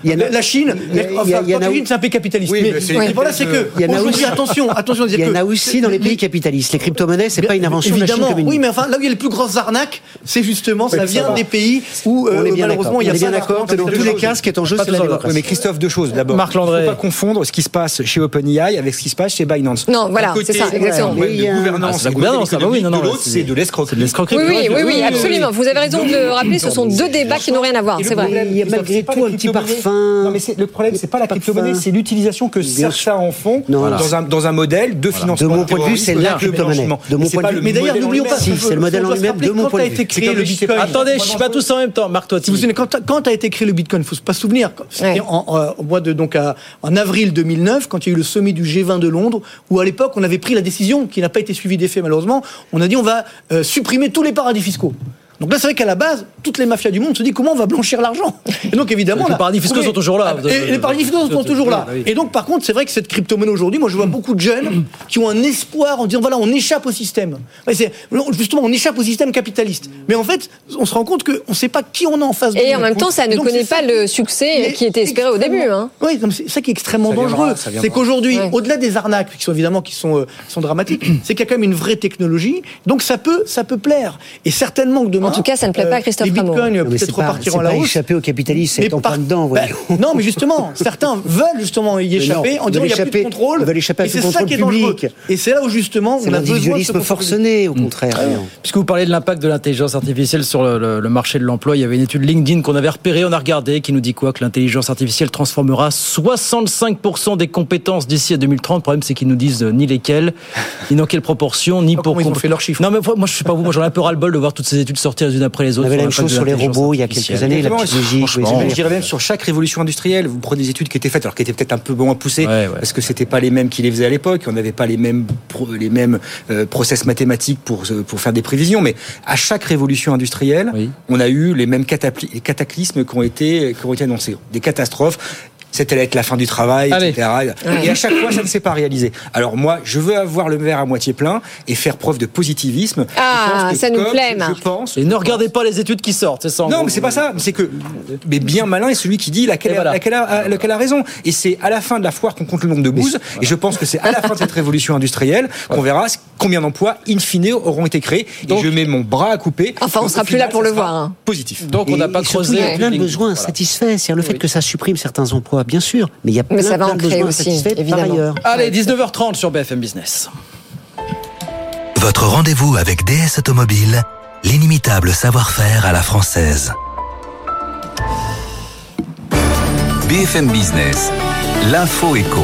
J: les
L: a-
J: la Chine, enfin, Chine, c'est un pays capitaliste.
K: Oui,
J: mais
K: mais c'est
J: mais voilà, c'est que
L: Il y en a
J: aujourd'hui
L: aussi-
J: attention, attention,
L: Il y en a aussi dans les pays capitalistes. Les crypto-monnaies, c'est pas une invention de la Chine communiste.
J: oui, mais enfin, là où il y a les plus grosses arnaques, c'est justement, ça vient des pays où, euh, malheureusement, il y a
L: est bien d'accord. Dans tous les cas, ce qui est en jeu, c'est la démocratie.
K: Mais Christophe, deux choses. D'abord,
A: Marc
K: il ne
A: Landré.
K: faut pas confondre ce qui se passe chez OpenAI avec ce qui se passe chez Binance.
B: Non, voilà, c'est ça, exactement.
K: de
A: Ah,
K: gouvernance,
A: c'est la gouvernance, ah bah oui, non, non,
K: de l'autre,
A: c'est-
K: de l'escroquerie.
B: Oui, oui, oui, oui,
K: oui,
B: absolument.
K: oui.
B: Vous avez raison de le rappeler. Ce sont deux débats qui n'ont rien à voir. C'est vrai.
K: problème,
L: Il y a malgré tout un petit parfum.
K: Non, mais le problème, c'est pas la crypto-monnaie, c'est l'utilisation que certains en font dans, un, dans un modèle de financement.
L: De mon point de vue, c'est la crypto-monnaie. De mon point de vue.
J: Mais d'ailleurs, n'oublions pas.
L: Si, c'est le modèle en lui-même, de mon
J: quand
L: point
J: a
L: de
J: été
L: vue.
J: le Bitcoin.
A: Attendez, je suis pas tous en même temps. Marc, toi,
J: quand, a été créé le Bitcoin, il faut pas se souvenir, au mois de donc en avril 2009. 2019, quand il y a eu le sommet du G20 de Londres, où à l'époque on avait pris la décision, qui n'a pas été suivie d'effet malheureusement, on a dit on va euh, supprimer tous les paradis fiscaux. Donc là, c'est vrai qu'à la base, toutes les mafias du monde se disent comment on va blanchir l'argent. Et donc évidemment,
A: Les paradis fiscaux sont toujours là.
J: Ah, Et les paradis fiscaux sont toujours là. Et donc par contre, c'est vrai que cette crypto-monnaie aujourd'hui, moi je vois beaucoup de jeunes qui ont un espoir en disant voilà, on échappe au système. Justement, on échappe au système capitaliste. Mais en fait, on se rend compte qu'on ne sait pas qui on a en face de
B: Et
J: nous.
B: en même temps, ça ne connaît pas le succès qui était espéré au début. Hein.
J: oui, c'est ça qui est extrêmement dangereux. C'est qu'aujourd'hui, au-delà des arnaques, qui sont évidemment qui sont, euh, sont dramatiques, c'est qu'il y a quand même une vraie technologie. Donc ça peut, ça peut plaire. Et certainement que demain.
B: En tout cas, ça ne plaît pas à Christophe
J: Les
B: Rameau.
J: bitcoins peut-être
L: pas,
J: repartiront hausse.
L: échapper au capitalisme, c'est en
J: par-
L: plein dedans.
J: bah, non, mais justement, certains veulent justement y échapper
L: non,
J: en disant
L: veulent
J: il n'y a plus de contrôle.
L: veulent échapper à
J: et
L: ce
J: c'est ça
L: contrôle
J: qui est dangereux.
L: public.
J: Et c'est là où justement
L: C'est
J: on a besoin de
L: forcené, au contraire. voyons.
A: Puisque vous parlez de l'impact de l'intelligence artificielle sur le, le- le marché de l'emploi, il y avait une étude LinkedIn qu'on avait repérée, on a regardé, qui nous dit quoi? Que l'intelligence artificielle transformera 65% des compétences d'ici à 2030. Le problème, c'est qu'ils nous disent euh, ni lesquelles, ni dans quelle proportion, ni pour.
J: comment ils ont fait leurs chiffres?
A: Non, mais moi, je sais pas vous, moi j'en ai un peu ras-le-bol de voir toutes ces études sortir les unes après les
L: On
A: autres.
L: avait la même chose sur les robots il y a quelques années, la
K: Je dirais même sur chaque révolution industrielle, vous prenez des études qui étaient faites, alors qui étaient peut-être un peu moins poussées,
A: Ouais, ouais.
K: parce que c'était pas les mêmes qui les faisaient à l'époque, on n'avait pas les mêmes les mêmes euh, process mathématiques pour se- pour faire des prévisions, mais à chaque révolution industrielle,
A: Oui.
K: on a eu les mêmes cataclysmes qui ont été qui ont été annoncés, des catastrophes. C'était être la fin du travail,
A: Allez.
K: etc. Et à chaque fois, ça ne s'est pas réalisé. Alors moi, je veux avoir le verre à moitié plein et faire preuve de positivisme.
B: Ah, ça nous plaît,
K: je-
B: Marc.
K: Je pense.
A: Et ne regardez pas les études qui sortent, c'est ça
K: Non, mais c'est pas ça. C'est que, mais bien malin est celui qui dit laquelle,
A: Et voilà.
K: laquelle a, laquelle a raison. Et c'est à la fin de la foire qu'on compte le nombre de bouses. Et je pense que c'est à la fin de cette révolution industrielle qu'on verra combien d'emplois, in fine, auront été créés.
A: Donc-
K: et je mets mon bras à couper.
B: Enfin, on sera plus là pour le voir, hein.
K: Positif.
A: Donc on n'a pas creusé.
L: Il y a plein de besoins
A: Voilà.
L: insatisfaits. C'est-à-dire le fait que ça supprime certains emplois, bien sûr, mais il y a
B: Mais
L: plein,
B: ça va
L: plein
B: en
L: de
B: créer
L: besoins
B: aussi, évidemment.
L: par ailleurs.
A: Allez, 19h30 sur BFM Business.
C: Votre rendez-vous avec DS Automobile, l'inimitable savoir-faire à la française. BFM Business, l'info éco.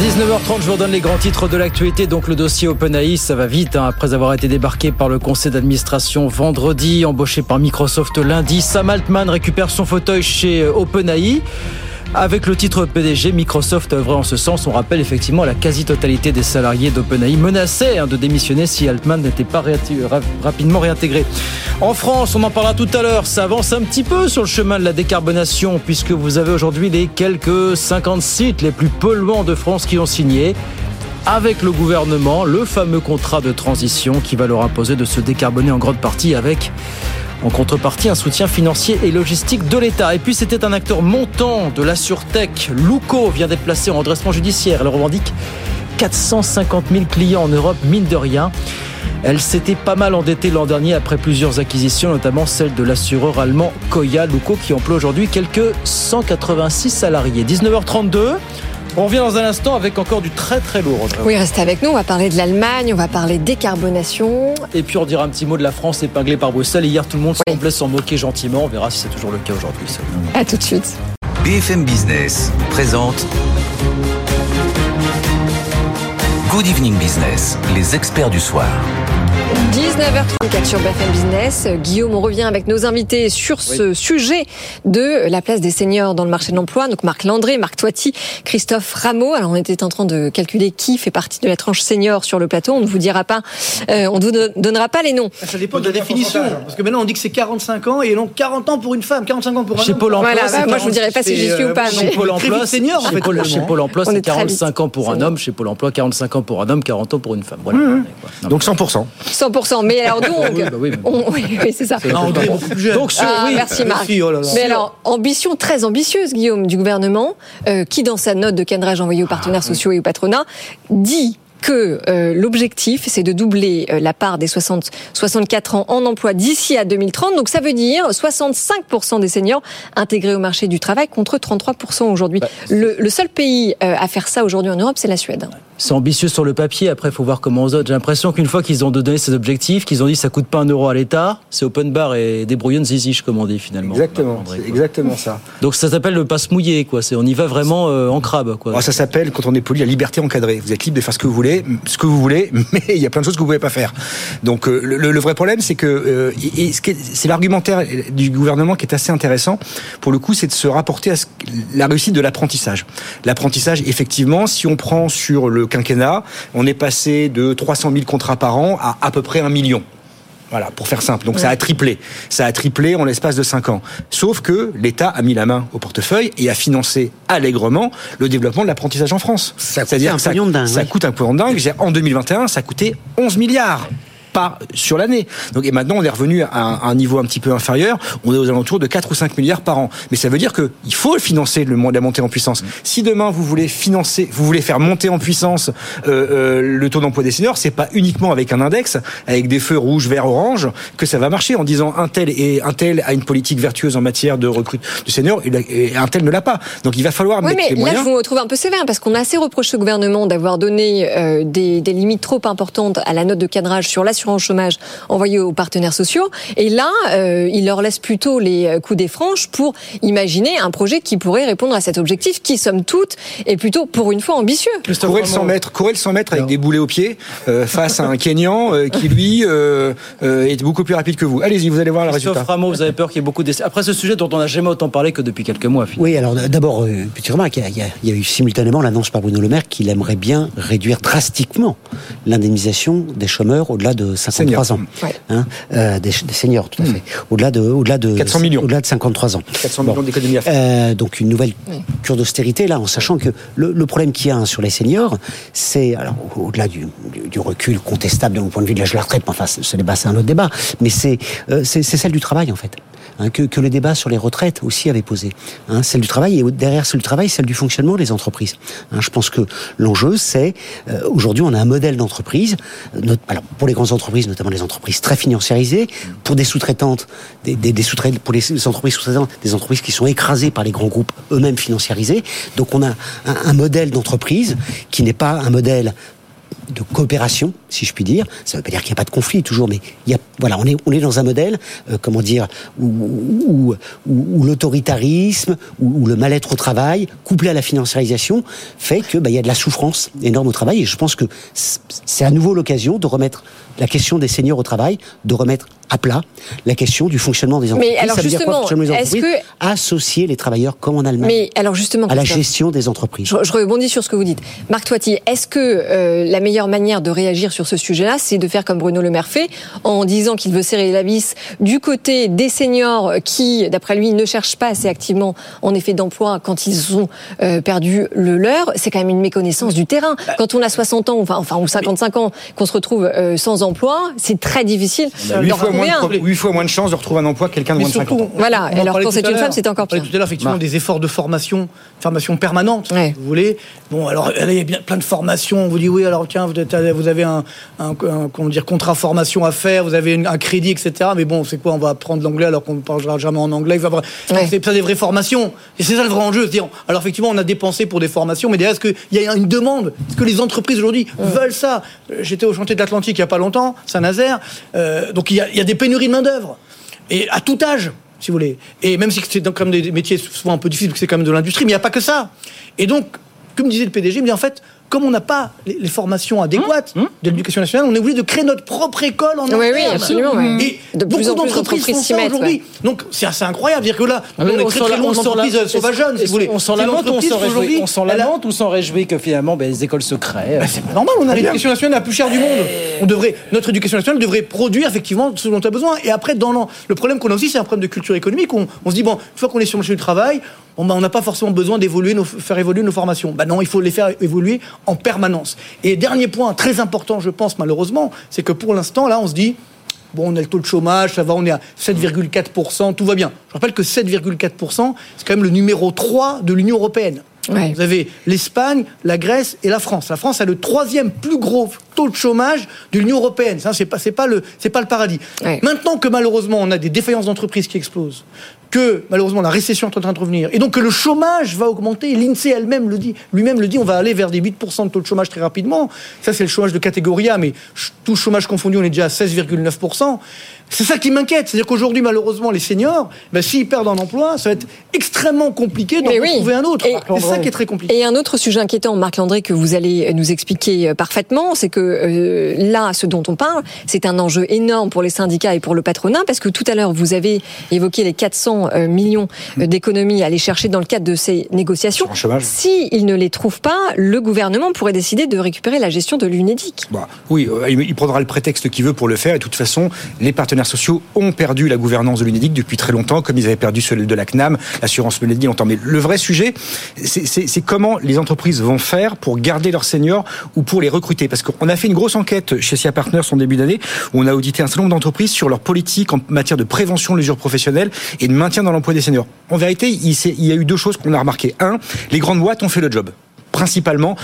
A: 19h30, je vous redonne les grands titres de l'actualité. Donc le dossier OpenAI, ça va vite. hein. après avoir été débarqué par le conseil d'administration vendredi, embauché par Microsoft lundi, Sam Altman récupère son fauteuil chez OpenAI. Avec le titre PDG, Microsoft œuvrait en ce sens. On rappelle effectivement la quasi-totalité des salariés d'OpenAI menaçaient hein, de démissionner si Altman n'était pas rapidement réintégré. En France, on en parlera tout à l'heure, ça avance un petit peu sur le chemin de la décarbonation puisque vous avez aujourd'hui les quelques 50 sites les plus polluants de France qui ont signé avec le gouvernement le fameux contrat de transition qui va leur imposer de se décarboner en grande partie avec en contrepartie un soutien financier et logistique de l'État. Et puis c'était un acteur montant de la sûreté. Luco vient d'être placé en redressement judiciaire. Elle revendique 450 000 clients en Europe, mine de rien. Elle s'était pas mal endettée l'an dernier après plusieurs acquisitions, notamment celle de l'assureur allemand Koya Luco qui emploie aujourd'hui quelques 186 salariés. 19h32. On revient dans un instant avec encore du très très lourd.
B: Oui, restez avec nous. On va parler de l'Allemagne, on va parler décarbonation.
A: Et puis on dira un petit mot de la France épinglée par Bruxelles. Hier, tout le monde semblait s'en moquer gentiment. On verra si c'est toujours le cas aujourd'hui.
B: À tout de suite.
C: BFM Business présente Good Evening Business, les experts du soir.
B: 19h34 sur BFM Business. Guillaume, on revient avec nos invités sur ce sujet de la place des seniors dans le marché de l'emploi. Donc Marc Landré, Marc Toiti, Christophe Rameau. Alors on était en train de calculer qui fait partie de la tranche senior sur le plateau. On ne vous dira pas, euh, on ne vous don- donnera pas les noms.
J: Ça dépend de la définition. Parce que maintenant, on dit que c'est 45 ans et donc 40 ans pour une femme, 45 ans pour un
A: Chez
J: homme.
A: Pôle emploi,
B: Voilà, bah, moi, je vous dirai pas si j'y suis ou pas,
A: Chez Pôle emploi,
J: senior, en
A: chez
J: fait,
A: Pôle,
J: finalement.
A: chez Pôle emploi, c'est
B: est très vite
A: 45 ans pour un homme. Chez Pôle emploi, 45 ans pour un homme, 40 ans pour une femme. Voilà.
K: Donc 100%.
B: 100%. Mais alors donc,
A: Oui, bah oui, mais-
B: on- oui, oui, c'est ça.
J: Ah.
A: Donc sur,
B: Ah,
A: oui,
B: merci Marc.
J: Merci, oh là là.
B: Mais alors, ambition très ambitieuse, Guillaume, du gouvernement, euh, qui, dans sa note de cadrage envoyée aux partenaires sociaux et au patronat, dit que euh, l'objectif, c'est de doubler euh, la part des 60, 64 ans en emploi d'ici à 2030. Donc ça veut dire 65% des seniors intégrés au marché du travail contre 33% aujourd'hui. le, le seul pays euh, à faire ça aujourd'hui en Europe, c'est la Suède.
A: c'est ambitieux sur le papier. Après, il faut voir comment on vote. J'ai l'impression qu'une fois qu'ils ont donné ces objectifs, qu'ils ont dit ça coûte pas un euro à l'État, c'est open bar et débrouillonne ziziche, comme on dit finalement.
K: Exactement, c'est exactement ça.
A: Donc ça s'appelle le passe mouillé, quoi. C'est on y va vraiment euh, en crabe, quoi.
K: Alors, ça s'appelle, quand on est poli, la liberté encadrée. Vous êtes libre de faire ce que vous voulez, ce que vous voulez, mais il y a plein de choses que vous pouvez pas faire. Donc euh, le, vrai problème, c'est que euh, c'est l'argumentaire du gouvernement qui est assez intéressant. Pour le coup, c'est de se rapporter à la réussite de l'apprentissage. L'apprentissage, effectivement, si on prend sur le quinquennat, on est passé de 300 000 contrats par an à à peu près un million. Voilà, pour faire simple. Donc ça a triplé. Ça a triplé en l'espace de 5 ans. Sauf que l'État a mis la main au portefeuille et a financé allègrement le développement de l'apprentissage en France. C'est-à-dire
L: un
K: que ça,
L: pognon de dingue,
K: ça coûte un pognon dingue. En 2021, ça a coûté 11 milliards. Par, sur l'année. Donc, et maintenant, on est revenu à un, à un niveau un petit peu inférieur. On est aux alentours de 4 ou 5 milliards par an. Mais ça veut dire que il faut financer le, la montée en puissance. Si demain vous voulez financer, vous voulez faire monter en puissance euh, euh, le taux d'emploi des seniors, c'est pas uniquement avec un index, avec des feux rouges, verts, orange, que ça va marcher en disant un tel et un tel a une politique vertueuse en matière de recrute de seniors et, la- et un tel ne l'a pas. Donc il va falloir
B: Oui,
K: mettre
B: mais
K: les
B: là,
K: moyens.
B: je vous trouve un peu sévère parce qu'on a assez reproché au gouvernement d'avoir donné euh, des, des limites trop importantes à la note de cadrage sur l'assurance chômage envoyée aux partenaires sociaux. Et là, euh, il leur laisse plutôt les coups des franches pour imaginer un projet qui pourrait répondre à cet objectif qui, somme toute, est plutôt, pour une fois, ambitieux.
K: courir le 100 mètres, courir le 100 mètres avec des boulets aux pieds euh, face à un Kenyan euh, qui lui euh, euh, est beaucoup plus rapide que vous. Allez-y, vous allez voir le
A: Christophe
K: résultat.
A: Rameau, vous avez peur qu'il y ait beaucoup d'essais. Après ce sujet dont on n'a jamais autant parlé que depuis quelques mois. finalement.
L: Oui, alors d'abord, euh, petite remarque, il y a- il y a eu simultanément l'annonce par Bruno Le Maire qu'il aimerait bien réduire drastiquement l'indemnisation des chômeurs au-delà de 53
K: Seniors.
L: ans. Hein, euh, des, des seniors, tout à fait. Au-delà de, au-delà de
K: 400 millions.
L: Au-delà de 53 ans.
K: 400 millions d'économies à faire.
L: Euh, donc une nouvelle cure d'austérité là, en sachant que le, le problème qu'il y a hein, sur les seniors, c'est alors au- au-delà du, du- du recul contestable de mon point de vue de l'âge de la retraite, mais enfin ce ce débat c'est un autre débat, mais c'est euh, c'est celle du travail en fait. hein, que, que le débat sur les retraites aussi avait posé. Hein, celle du travail et au- derrière celle du travail, celle du fonctionnement des entreprises. Hein, je pense que l'enjeu, c'est euh, aujourd'hui on a un modèle d'entreprise, not- alors pour les grandes entreprises, notamment les entreprises très financiarisées, pour des sous-traitantes, des, des, des pour les entreprises sous-traitantes, des entreprises qui sont écrasées par les grands groupes eux-mêmes financiarisés. Donc on a un, modèle d'entreprise qui n'est pas un modèle de coopération, si je puis dire. Ça ne veut pas dire qu'il n'y a pas de conflit toujours, mais voilà, on est, dans un modèle, euh, comment dire, où, l'autoritarisme, où, le mal-être au travail, couplé à la financiarisation, fait que bah, y a de la souffrance énorme au travail. Et je pense que c'est à nouveau l'occasion de remettre la question des seniors au travail, de remettre à plat la question du fonctionnement des entreprises.
B: alors
L: Ça veut dire quoi,
B: justement, est-ce
L: entreprises Associer les travailleurs comme en Allemagne
B: Mais alors justement,
L: à la gestion des entreprises.
B: Je, je rebondis sur ce que vous dites. Marc Toiti, est-ce que euh, la meilleure manière de réagir sur ce sujet-là, c'est de faire comme Bruno Le Maire fait, en disant qu'il veut serrer la vis du côté des seniors qui, d'après lui, ne cherchent pas assez activement en effet d'emploi quand ils ont euh, perdu le leur? C'est quand même une méconnaissance du terrain.
L: Bah,
B: Quand on a 60 ans, enfin, enfin ou 55 ans, qu'on se retrouve euh, sans emploi, c'est très difficile
K: Huit
B: d'en
K: fois, moins
B: retrouver
K: de,
B: un.
K: pro- huit fois moins de chances de retrouver un emploi que quelqu'un de
J: Mais
K: moins de 50
J: surtout,
K: ans.
B: Voilà, alors quand c'est une femme, c'est encore
J: On parlait
B: pire.
J: tout à l'heure, effectivement, des efforts de formation, formation permanente, vous voulez. Bon, alors, là, il y a bien plein de formations. On vous dit, oui, alors, tiens, vous, êtes- vous avez un, un- un- comment dire, contrat formation à faire, vous avez une- un crédit, etc. Mais bon, c'est quoi On va apprendre l'anglais alors qu'on ne parlera jamais en anglais. Va avoir- C'est ça des vraies formations. Et c'est ça le vrai enjeu. C'est-à-dire, Alors, effectivement, on a dépensé pour des formations, mais derrière, est-ce qu'il y a une demande? Est-ce que les entreprises aujourd'hui veulent ça? J'étais au chantier de l'Atlantique il n'y a pas longtemps, Saint-Nazaire. Euh, donc, il y, a, il y a des pénuries de main-d'œuvre. Et à tout âge, si vous voulez. Et même si c'est quand même des métiers souvent un peu difficiles, parce que c'est quand même de l'industrie, mais il n'y a pas que ça. Et donc, comme disait le PDG, il me dit en fait, comme on n'a pas les, les formations adéquates de l'éducation nationale, on est obligé de créer notre propre école en
B: Oui, oui, absolument.
J: Et
B: De plus
J: beaucoup d'entreprises font ça aujourd'hui.
B: ouais.
J: Donc c'est assez incroyable. dire que là,
A: Ah, mais
J: on est très
A: s'en
J: très loin si vous voulez.
A: On s'en lamente ou on s'en réjouit On s'en lamente ou s'en réjouit que finalement ben, les écoles se créent
J: Bah, c'est pas normal, on a l'éducation nationale la plus chère du monde. On devrait, notre éducation nationale devrait produire effectivement ce dont on a besoin. Et après, dans le problème qu'on a aussi, c'est un problème de culture économique. On, on se dit, bon, une fois qu'on est sur le marché du travail, on n'a pas forcément besoin d'évoluer, nos- faire évoluer nos formations. Bah non, il faut les faire évoluer en permanence. Et dernier point très important, je pense, malheureusement, c'est que pour l'instant, là, on se dit, Bon, on a le taux de chômage, ça va, on est à 7,4%, tout va bien. Je rappelle que 7,4%, c'est quand même le numéro 3 de l'Union européenne. Vous avez l'Espagne, la Grèce et la France. La France a le troisième plus gros taux de chômage de l'Union européenne. Ça, c'est pas, c'est pas le, c'est pas le paradis. Maintenant que malheureusement on a des défaillances d'entreprises qui explosent, que malheureusement la récession est en train de revenir et donc que le chômage va augmenter. L'INSEE elle-même le dit, lui-même le dit, on va aller vers des 8% de taux de chômage très rapidement. Ça c'est le chômage de catégorie A, mais tout chômage confondu, on est déjà à 16,9%. C'est ça qui m'inquiète. C'est-à-dire qu'aujourd'hui, malheureusement, les seniors, ben, s'ils perdent un emploi, ça va être extrêmement compliqué d'en
B: oui.
J: trouver un autre.
B: Et-
J: C'est ça qui est très compliqué.
B: Et un autre sujet inquiétant, Marc Landré, que vous allez nous expliquer euh, parfaitement, c'est que euh, là, ce dont on parle, c'est un enjeu énorme pour les syndicats et pour le patronat, parce que tout à l'heure, vous avez évoqué les 400 euh, millions d'économies à aller chercher dans le cadre de ces négociations. S'ils ne les trouvent pas, le gouvernement pourrait décider de récupérer la gestion de l'UNEDIC.
K: Bah, oui, euh, il il prendra le prétexte qu'il veut pour le faire. Et de toute façon, les partenaires sociaux ont perdu la gouvernance de l'UNEDIC depuis très longtemps, comme ils avaient perdu celle de la CNAM, l'assurance maladie longtemps. Mais le vrai sujet, c'est- comment les entreprises vont faire pour garder leurs seniors ou pour les recruter. Parce qu'on a fait une grosse enquête chez SIA Partners en début d'année, où on a audité un certain nombre d'entreprises sur leur politique en matière de prévention de l'usure professionnelle et de maintien dans l'emploi des seniors. En vérité, il y a eu deux choses qu'on a remarquées. Un, les grandes boîtes ont fait le job principalement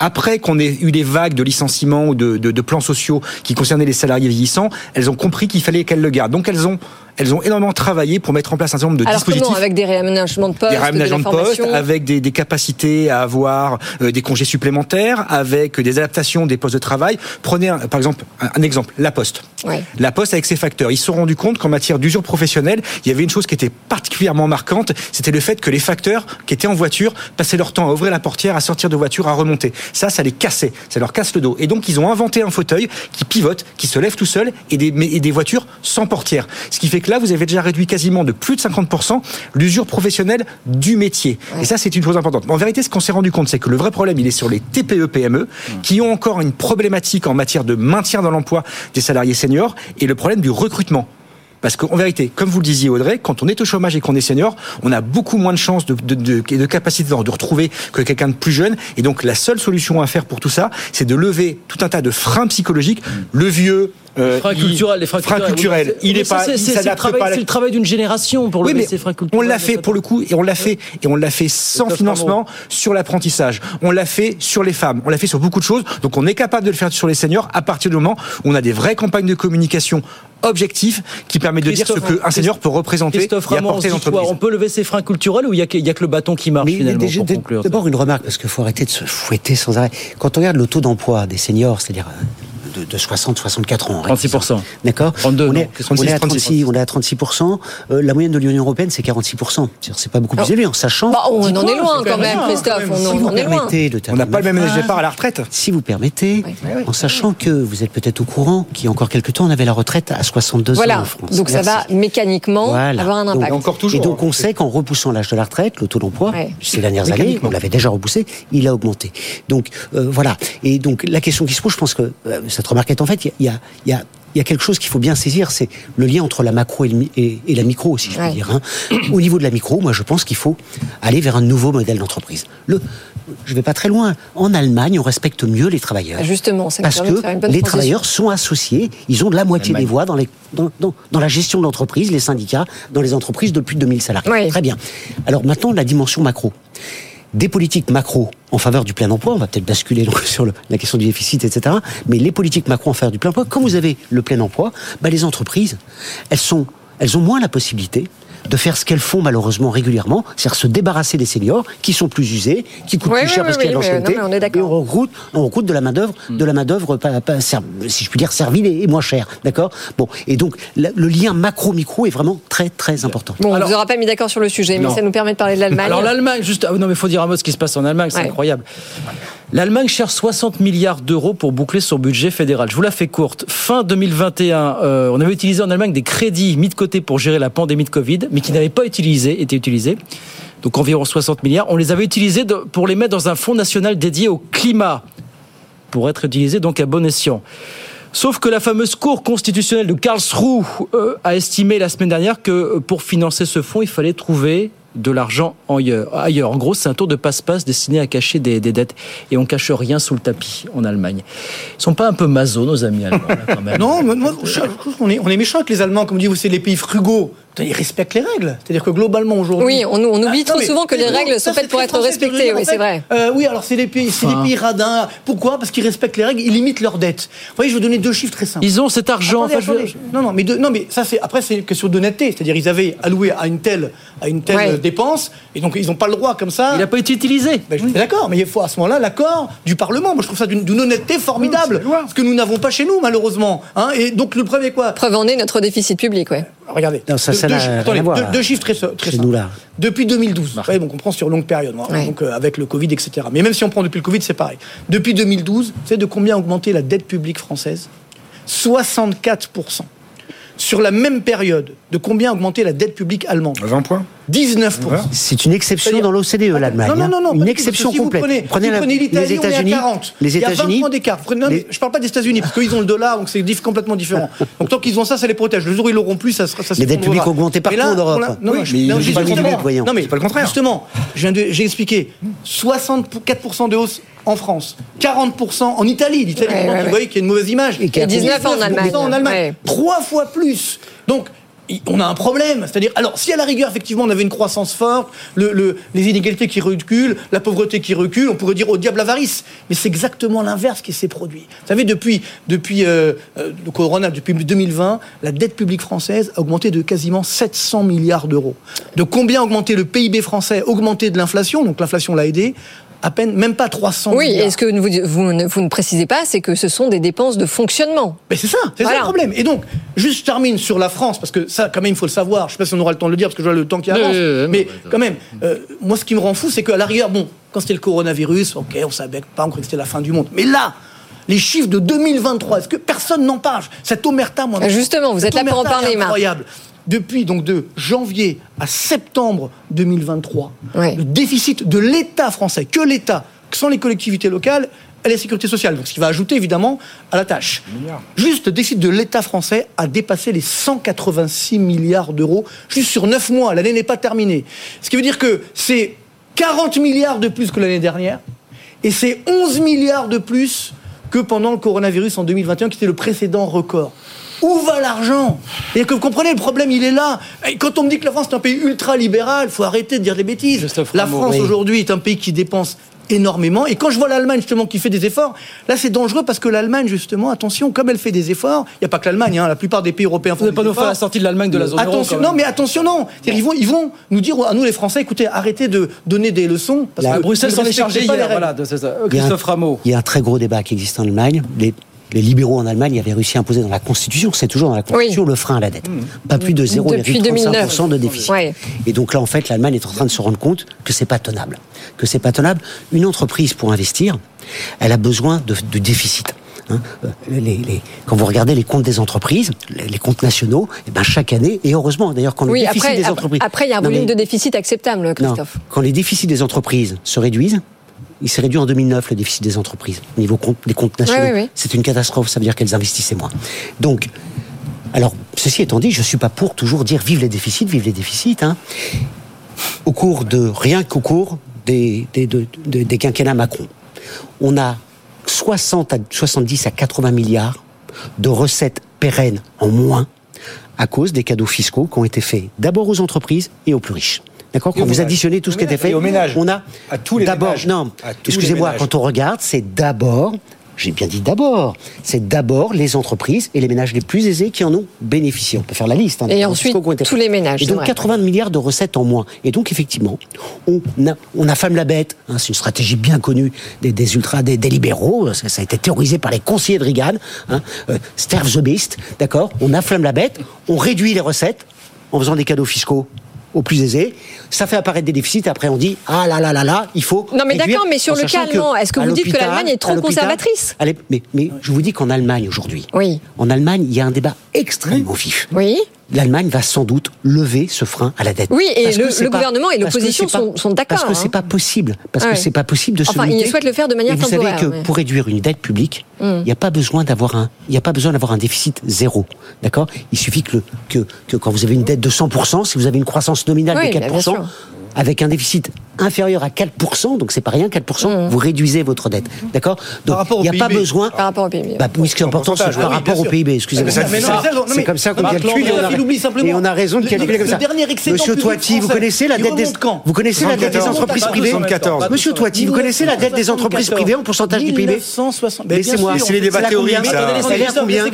K: après qu'on ait eu des vagues de licenciements ou de, de- de plans sociaux qui concernaient les salariés vieillissants, elles ont compris qu'il fallait qu'elles le gardent. Donc elles ont, elles ont énormément travaillé pour mettre en place un certain nombre de
B: Alors
K: dispositifs
B: comment Avec des réaménagements de poste,
K: des réaménagements
B: de
K: de
B: la
K: poste,
B: formation
K: avec des, des capacités à avoir euh, des congés supplémentaires, avec des adaptations des postes de travail. Prenez un- par exemple un, un exemple, la Poste.
B: Ouais.
K: La Poste avec ses facteurs. Ils se sont rendus compte qu'en matière d'usure professionnelle, il y avait une chose qui était particulièrement marquante, c'était le fait que les facteurs qui étaient en voiture passaient leur temps à ouvrir la portière, à sortir de voiture, à remonter. Ça, ça les cassait, ça leur casse le dos. Et donc ils ont inventé un fauteuil qui pivote, qui se lève tout seul, et des, mais- et des voitures sans portière. Ce qui fait que là, vous avez déjà réduit quasiment de plus de 50% l'usure professionnelle du métier. Et ça, c'est une chose importante. En vérité, ce qu'on s'est rendu compte, c'est que le vrai problème, il est sur les TPE, PME, qui ont encore une problématique en matière de maintien dans l'emploi des salariés seniors, et le problème du recrutement. Parce qu'en vérité, comme vous le disiez Audrey, quand on est au chômage et qu'on est senior, on a beaucoup moins de chances de, de, de, et de capacité de, de retrouver que quelqu'un de plus jeune. Et donc la seule solution à faire pour tout ça, c'est de lever tout un tas de freins psychologiques. Le vieux... euh,
A: freins
K: il-
A: culturels, les freins culturels.
K: culturels,
A: Oui,
K: il
A: mais
K: est pas,
A: c'est-
K: il
A: c'est- c'est le travail- le d'une génération pour
K: oui,
A: ces freins
K: on
A: culturels.
K: l'a fait pour le coup et on l'a fait et on l'a fait sans financement sur l'apprentissage. On l'a fait sur les femmes. On l'a fait sur beaucoup de choses. Donc on est capable de le faire sur les seniors à partir du moment où on a des vraies campagnes de communication objectives qui permettent de dire ce qu'un senior peut représenter
A: Christophe
K: et
A: on,
K: apporter l'entreprise.
A: on peut lever ses freins culturels ou il n'y a, que- il y a que le bâton qui marche
L: Mais
A: finalement
L: déjà,
A: pour conclure
L: D'abord une remarque, parce qu'il faut arrêter de se fouetter sans arrêt. Quand on regarde le taux d'emploi des seniors, c'est-à-dire euh, de, de 60, 64 ans. hein,
A: 36%.
L: D'accord?
A: 32,
L: on, est, on, est à
A: 36,
L: 36, on est à 36%. Euh, la moyenne de l'Union Européenne, c'est 46%. C'est-à-dire, C'est pas beaucoup plus élevé, en sachant.
B: Bah, on
L: Dix
B: en est loin quand
L: même ça,
B: Christophe. On
L: Si
B: en-
L: vous
B: on est loin.
L: permettez de
K: On n'a pas le même âge départ à la retraite.
L: Si vous permettez, en sachant que vous êtes peut-être au courant qu'il y a encore quelques temps, on avait la retraite à 62 ans
B: Voilà.
L: en France.
B: Donc ça
L: Merci.
B: va mécaniquement
L: Voilà.
B: avoir un
L: Donc-
B: impact.
L: Et donc on sait qu'en repoussant l'âge de la retraite, le taux d'emploi,
B: Ouais.
L: ces dernières années, on l'avait déjà repoussé, il a augmenté. Donc euh, voilà. Et donc la question qui se pose, je pense que euh, cette remarque est en fait, il y a, il y a il y a quelque chose qu'il faut bien saisir, c'est le lien entre la macro et, le mi- et- et la micro, si je puis dire. hein. Au niveau de la micro, moi, je pense qu'il faut aller vers un nouveau modèle d'entreprise. Le, je vais pas très loin. En Allemagne, on respecte mieux les travailleurs.
B: Ah, Justement, ça
L: Parce que
B: faire une bonne
L: les
B: transition.
L: travailleurs sont associés, ils ont de la moitié des voix dans, les, dans, dans- dans la gestion de l'entreprise, les syndicats, dans les entreprises de plus de 2000 salariés.
B: Oui.
L: Très bien. Alors maintenant, la dimension macro. Des politiques macro en faveur du plein emploi, on va peut-être basculer sur la question du déficit, etc. Mais les politiques macro en faveur du plein emploi, quand vous avez le plein emploi, bah, les entreprises, elles ont moins la possibilité de faire ce qu'elles font malheureusement régulièrement, c'est-à-dire se débarrasser des seniors qui sont plus usés, qui coûtent
B: Oui,
L: plus
B: oui,
L: cher
B: oui,
L: parce qu'il y a de l'ancienneté,
B: on
L: et recrute, on recrute de la main d'œuvre, de la main d'œuvre si je puis dire servile et moins chère, d'accord? Bon, et donc la- le lien macro-micro est vraiment très très important.
B: Bon, on ne vous aura pas mis d'accord sur le sujet, mais
A: Non.
B: ça nous permet de parler de l'Allemagne.
A: Alors l'Allemagne, juste, ah, non mais il faut dire un mot de ce qui se passe en Allemagne, c'est
B: Ouais.
A: incroyable. L'Allemagne cherche 60 milliards d'euros pour boucler son budget fédéral. Je vous la fais courte. Fin 2021, euh, on avait utilisé en Allemagne des crédits mis de côté pour gérer la pandémie de Covid, mais qui n'avaient pas été utilisés. Donc environ 60 milliards. On les avait utilisés pour les mettre dans un fonds national dédié au climat, pour être utilisés donc à bon escient. Sauf que la fameuse Cour constitutionnelle de Karlsruhe euh, a estimé la semaine dernière que euh, pour financer ce fonds, il fallait trouver de l'argent ailleurs. En gros, c'est un tour de passe-passe destiné à cacher des, dettes. Et on cache rien sous le tapis en Allemagne. Ils sont pas un peu maso, nos amis allemands, là, quand même
J: Non, qu'on est, on est méchant avec les Allemands, comme on dit, vous c'est les pays frugaux. Ils respectent les règles. C'est-à-dire que globalement aujourd'hui.
B: Oui, on, on oublie
J: Ah,
B: trop souvent que les règles sont faites pour être respectées. Oui, c'est vrai.
J: Euh, oui, alors c'est des pays, c'est des
A: Enfin.
J: pays radins. Pourquoi? Parce qu'ils respectent les règles, ils limitent leurs dettes. Vous voyez, je vais vous donner deux chiffres très simples.
A: Ils ont cet argent.
J: Attendez,
A: enfin, je-
J: attendez. Non, non, mais de- non, mais ça c'est après c'est une question d'honnêteté. C'est-à-dire ils avaient alloué à une telle à une telle
B: Ouais.
J: dépense et donc ils n'ont pas le droit comme ça.
A: Il n'a pas été utilisé.
J: Ben, je suis d'accord, mais il faut à ce moment-là l'accord du Parlement. Moi, je trouve ça d'une d'une honnêteté formidable, ce que nous n'avons pas chez nous, malheureusement. Hein et donc le premier quoi?
B: Preuve en est notre déficit public, ouais.
J: Regardez.
L: Non, ça,
J: Deux-
L: ça
J: attendez,
L: voir,
J: chiffres très, très simples.
L: nous, là.
J: Depuis 2012, vous voyez, donc on prend sur longue période, moi,
B: Ouais.
J: donc euh, avec le Covid, etc. Mais même si on prend depuis le Covid, c'est pareil. Depuis 2012, vous savez de combien a augmenté la dette publique française? 64%. Sur la même période, de combien a augmenté la dette publique allemande?
K: 20 points
J: 19%.
L: C'est une exception dans l'OCDE, l'Allemagne.
J: Non, non,
L: hein.
J: non, non,
L: une exception
J: si
L: complète.
J: Vous prenez,
L: Prenez,
J: vous
L: les États-Unis.
J: 40.
L: Les
J: Il y a 20
L: États-Unis.
J: points d'écart. Prenez- non, mais
L: les-
J: Je parle pas des États-Unis, parce qu'ils ont le dollar, donc c'est complètement différent. Donc tant qu'ils ont ça, ça les protège. Le jour où ils l'auront plus, ça sera. Ça
L: Les dettes publiques ont augmenté partout
J: là,
L: en Europe.
J: Non,
L: Oui, mais
J: non,
L: pas
J: le contraire.
L: but, voyons.
J: Non, mais
K: C'est pas le contraire.
J: Justement, j'ai expliqué 64% de hausse en France, 40% en Italie. L'Italie,
B: Ouais,
J: vous
B: ouais,
J: voyez qu'il y a une mauvaise image.
L: Et
B: Et 19 en Allemagne.
J: en Allemagne.
B: Ouais.
J: Trois fois plus. Donc, on a un problème. C'est-à-dire, alors, si à la rigueur, effectivement, on avait une croissance forte, le- le- les inégalités qui reculent, la pauvreté qui recule, on pourrait dire au diable l'avarice. Mais c'est exactement l'inverse qui s'est produit. Vous savez, depuis, depuis euh, euh, le corona, depuis 2020, la dette publique française a augmenté de quasiment 700 milliards d'euros. De combien a augmenté le PIB français, augmenté de l'inflation, donc l'inflation l'a aidé, à peine, même pas 300
B: Oui,
J: milliards.
B: et ce que vous, vous, ne, vous ne précisez pas, c'est que ce sont des dépenses de fonctionnement.
J: Mais c'est ça, c'est ça
B: Voilà.
J: le problème. Et donc, juste je termine sur la France, parce que ça, quand même, il faut le savoir. Je sais pas si on aura le temps de le dire, parce que je vois le temps qui avance. mais quand même, euh, moi, ce qui me rend fou, c'est qu'à la rigueur, bon, quand c'était le coronavirus, ok, on savait pas, on croyait que c'était la fin du monde. Mais là, les chiffres de 2023, est-ce que personne n'en parle? Cette omerta, moi.
B: Justement, vous êtes là pour en parler, Marc.
J: Incroyable. Depuis donc de janvier à septembre 2023,
B: Ouais.
J: le déficit de l'État français, que l'État, sans les collectivités locales, et la sécurité sociale, donc ce qui va ajouter évidemment à la tâche. Juste le déficit de l'État français a dépassé les 186 milliards d'euros juste sur 9 mois. L'année n'est pas terminée. Ce qui veut dire que c'est 40 milliards de plus que l'année dernière et c'est 11 milliards de plus que pendant le coronavirus en 2021 qui était le précédent record. Où va l'argent? Et que vous comprenez, le problème, il est là. Et quand on me dit que la France est un pays ultra-libéral, faut arrêter de dire des bêtises. La France,
A: oui.
J: aujourd'hui, est un pays qui dépense énormément. Et quand je vois l'Allemagne, justement, qui fait des efforts, là, c'est dangereux parce que l'Allemagne, justement, attention, comme elle fait des efforts, il n'y a pas que l'Allemagne, hein, la plupart des pays européens font
A: Vous n'allez
J: des
A: pas nous
J: efforts.
A: faire la sortie de l'Allemagne de la zone euro.
J: Attention,
A: quand même.
J: non, mais attention, non. Ils vont, ils vont nous dire à nous les Français, écoutez, arrêtez de donner des leçons. Parce que
A: Bruxelles s'en est chargé
J: respectez pas
A: hier. Voilà, de- c'est ça.
L: Il y a un-
A: Christophe Rameau.
L: Il y a un très gros débat qui existe en Allemagne. Les, les libéraux en Allemagne avaient réussi à imposer dans la Constitution, c'est toujours dans la Constitution, le frein à la dette. Pas plus de
B: Depuis
L: 0,35% de
B: 2009.
L: déficit.
B: Ouais.
L: Et donc là, en fait, l'Allemagne est en train de se rendre compte que c'est pas tenable. Que c'est pas tenable. Une entreprise, pour investir, elle a besoin de, de déficit. Hein, euh, les- les- quand vous regardez les comptes des entreprises, les, les comptes nationaux, eh ben chaque année, et heureusement d'ailleurs quand le
B: Oui,
L: déficit
B: après,
L: des entreprises...
B: après, il y a un
L: Non,
B: volume
L: mais-
B: de déficit acceptable,
L: non,
B: Christophe.
L: quand les déficits des entreprises se réduisent, il s'est réduit en 2009 le déficit des entreprises au niveau compte, des comptes nationaux. C'est une catastrophe, ça veut dire qu'elles investissaient moins. Donc, alors, ceci étant dit, je suis pas pour toujours dire vive les déficits, vive les déficits. Hein. Au cours de, rien qu'au cours des, des, de- de- des quinquennats Macron, on a 60 à 70 à 80 milliards de recettes pérennes en moins à cause des cadeaux fiscaux qui ont été faits d'abord aux entreprises et aux plus riches. D'accord Quand vous additionnez tout ce qui était fait.
K: Et aux ménages.
L: on a
K: À tous les
L: d'abord
K: ménages.
L: non, excusez-moi, quand on regarde, c'est d'abord j'ai bien dit d'abord. C'est d'abord les entreprises et les ménages les plus aisés qui en ont bénéficié. On peut faire la liste. hein,
B: Et ensuite, tous les ménages,
L: Et donc
B: vrai.
L: 80 milliards de recettes en moins. Et donc effectivement, on, a, on affame la bête. hein, c'est une stratégie bien connue des, des ultras, des, des libéraux. Ça, ça a été théorisé par les conseillers de Reagan. Hein, euh, Sterve the Beast, d'accord On affame la bête, on réduit les recettes en faisant des cadeaux fiscaux aux plus aisés. Ça fait apparaître des déficits. Après, on dit ah là là là là, il faut.
B: Non, mais d'accord, mais sur le cas allemand, est-ce que vous dites que l'Allemagne est trop conservatrice
L: Allez, mais, mais je vous dis qu'en Allemagne aujourd'hui,
B: Oui.
L: en Allemagne, il y a un débat extrêmement vif.
B: Oui.
L: L'Allemagne va sans doute lever ce frein à la dette.
B: Oui, et
L: Parce
B: le-
L: c'est
B: le
L: pas-
B: gouvernement et l'opposition sont- sont d'accord,
L: Parce que c'est
B: hein.
L: pas possible. Parce
B: Ouais.
L: que c'est pas possible de se
B: Enfin, ils souhaitent le faire de manière
L: et vous savez que
B: ouais.
L: pour réduire une dette publique, il
B: Mm.
L: n'y a pas besoin d'avoir un, il y a pas besoin d'avoir un déficit zéro. D'accord? Il suffit que, le, que, que quand vous avez une dette de 100%, si vous avez une croissance nominale
B: Oui,
L: de
B: bien
L: 4%,
B: sûr.
L: Avec un déficit inférieur à 4%, donc c'est pas rien, 4%, vous réduisez votre dette. D'accord Donc il n'y a pas besoin.
B: Par rapport au PIB.
L: Bah, oui, ce qui est important, c'est par rapport au. PIB, excusez-moi. C'est comme ça qu'on calcule. Et on a-
J: il oublie simplement.
L: Et on a raison de
J: Le-
L: calculer
J: le-
L: comme ça.
J: le dernier excédent
L: Monsieur Toiti, vous connaissez la dette des vous connaissez la dette des
J: 74,
L: entreprises privées
J: 74.
L: Monsieur Toiti, vous connaissez la dette des entreprises privées en pourcentage du PIB
J: 1960. Mais bien
L: Laissez-moi. C'est les
J: on
L: débats théoriques,
J: combien
L: ça.
J: Attendez,
L: Elle est combien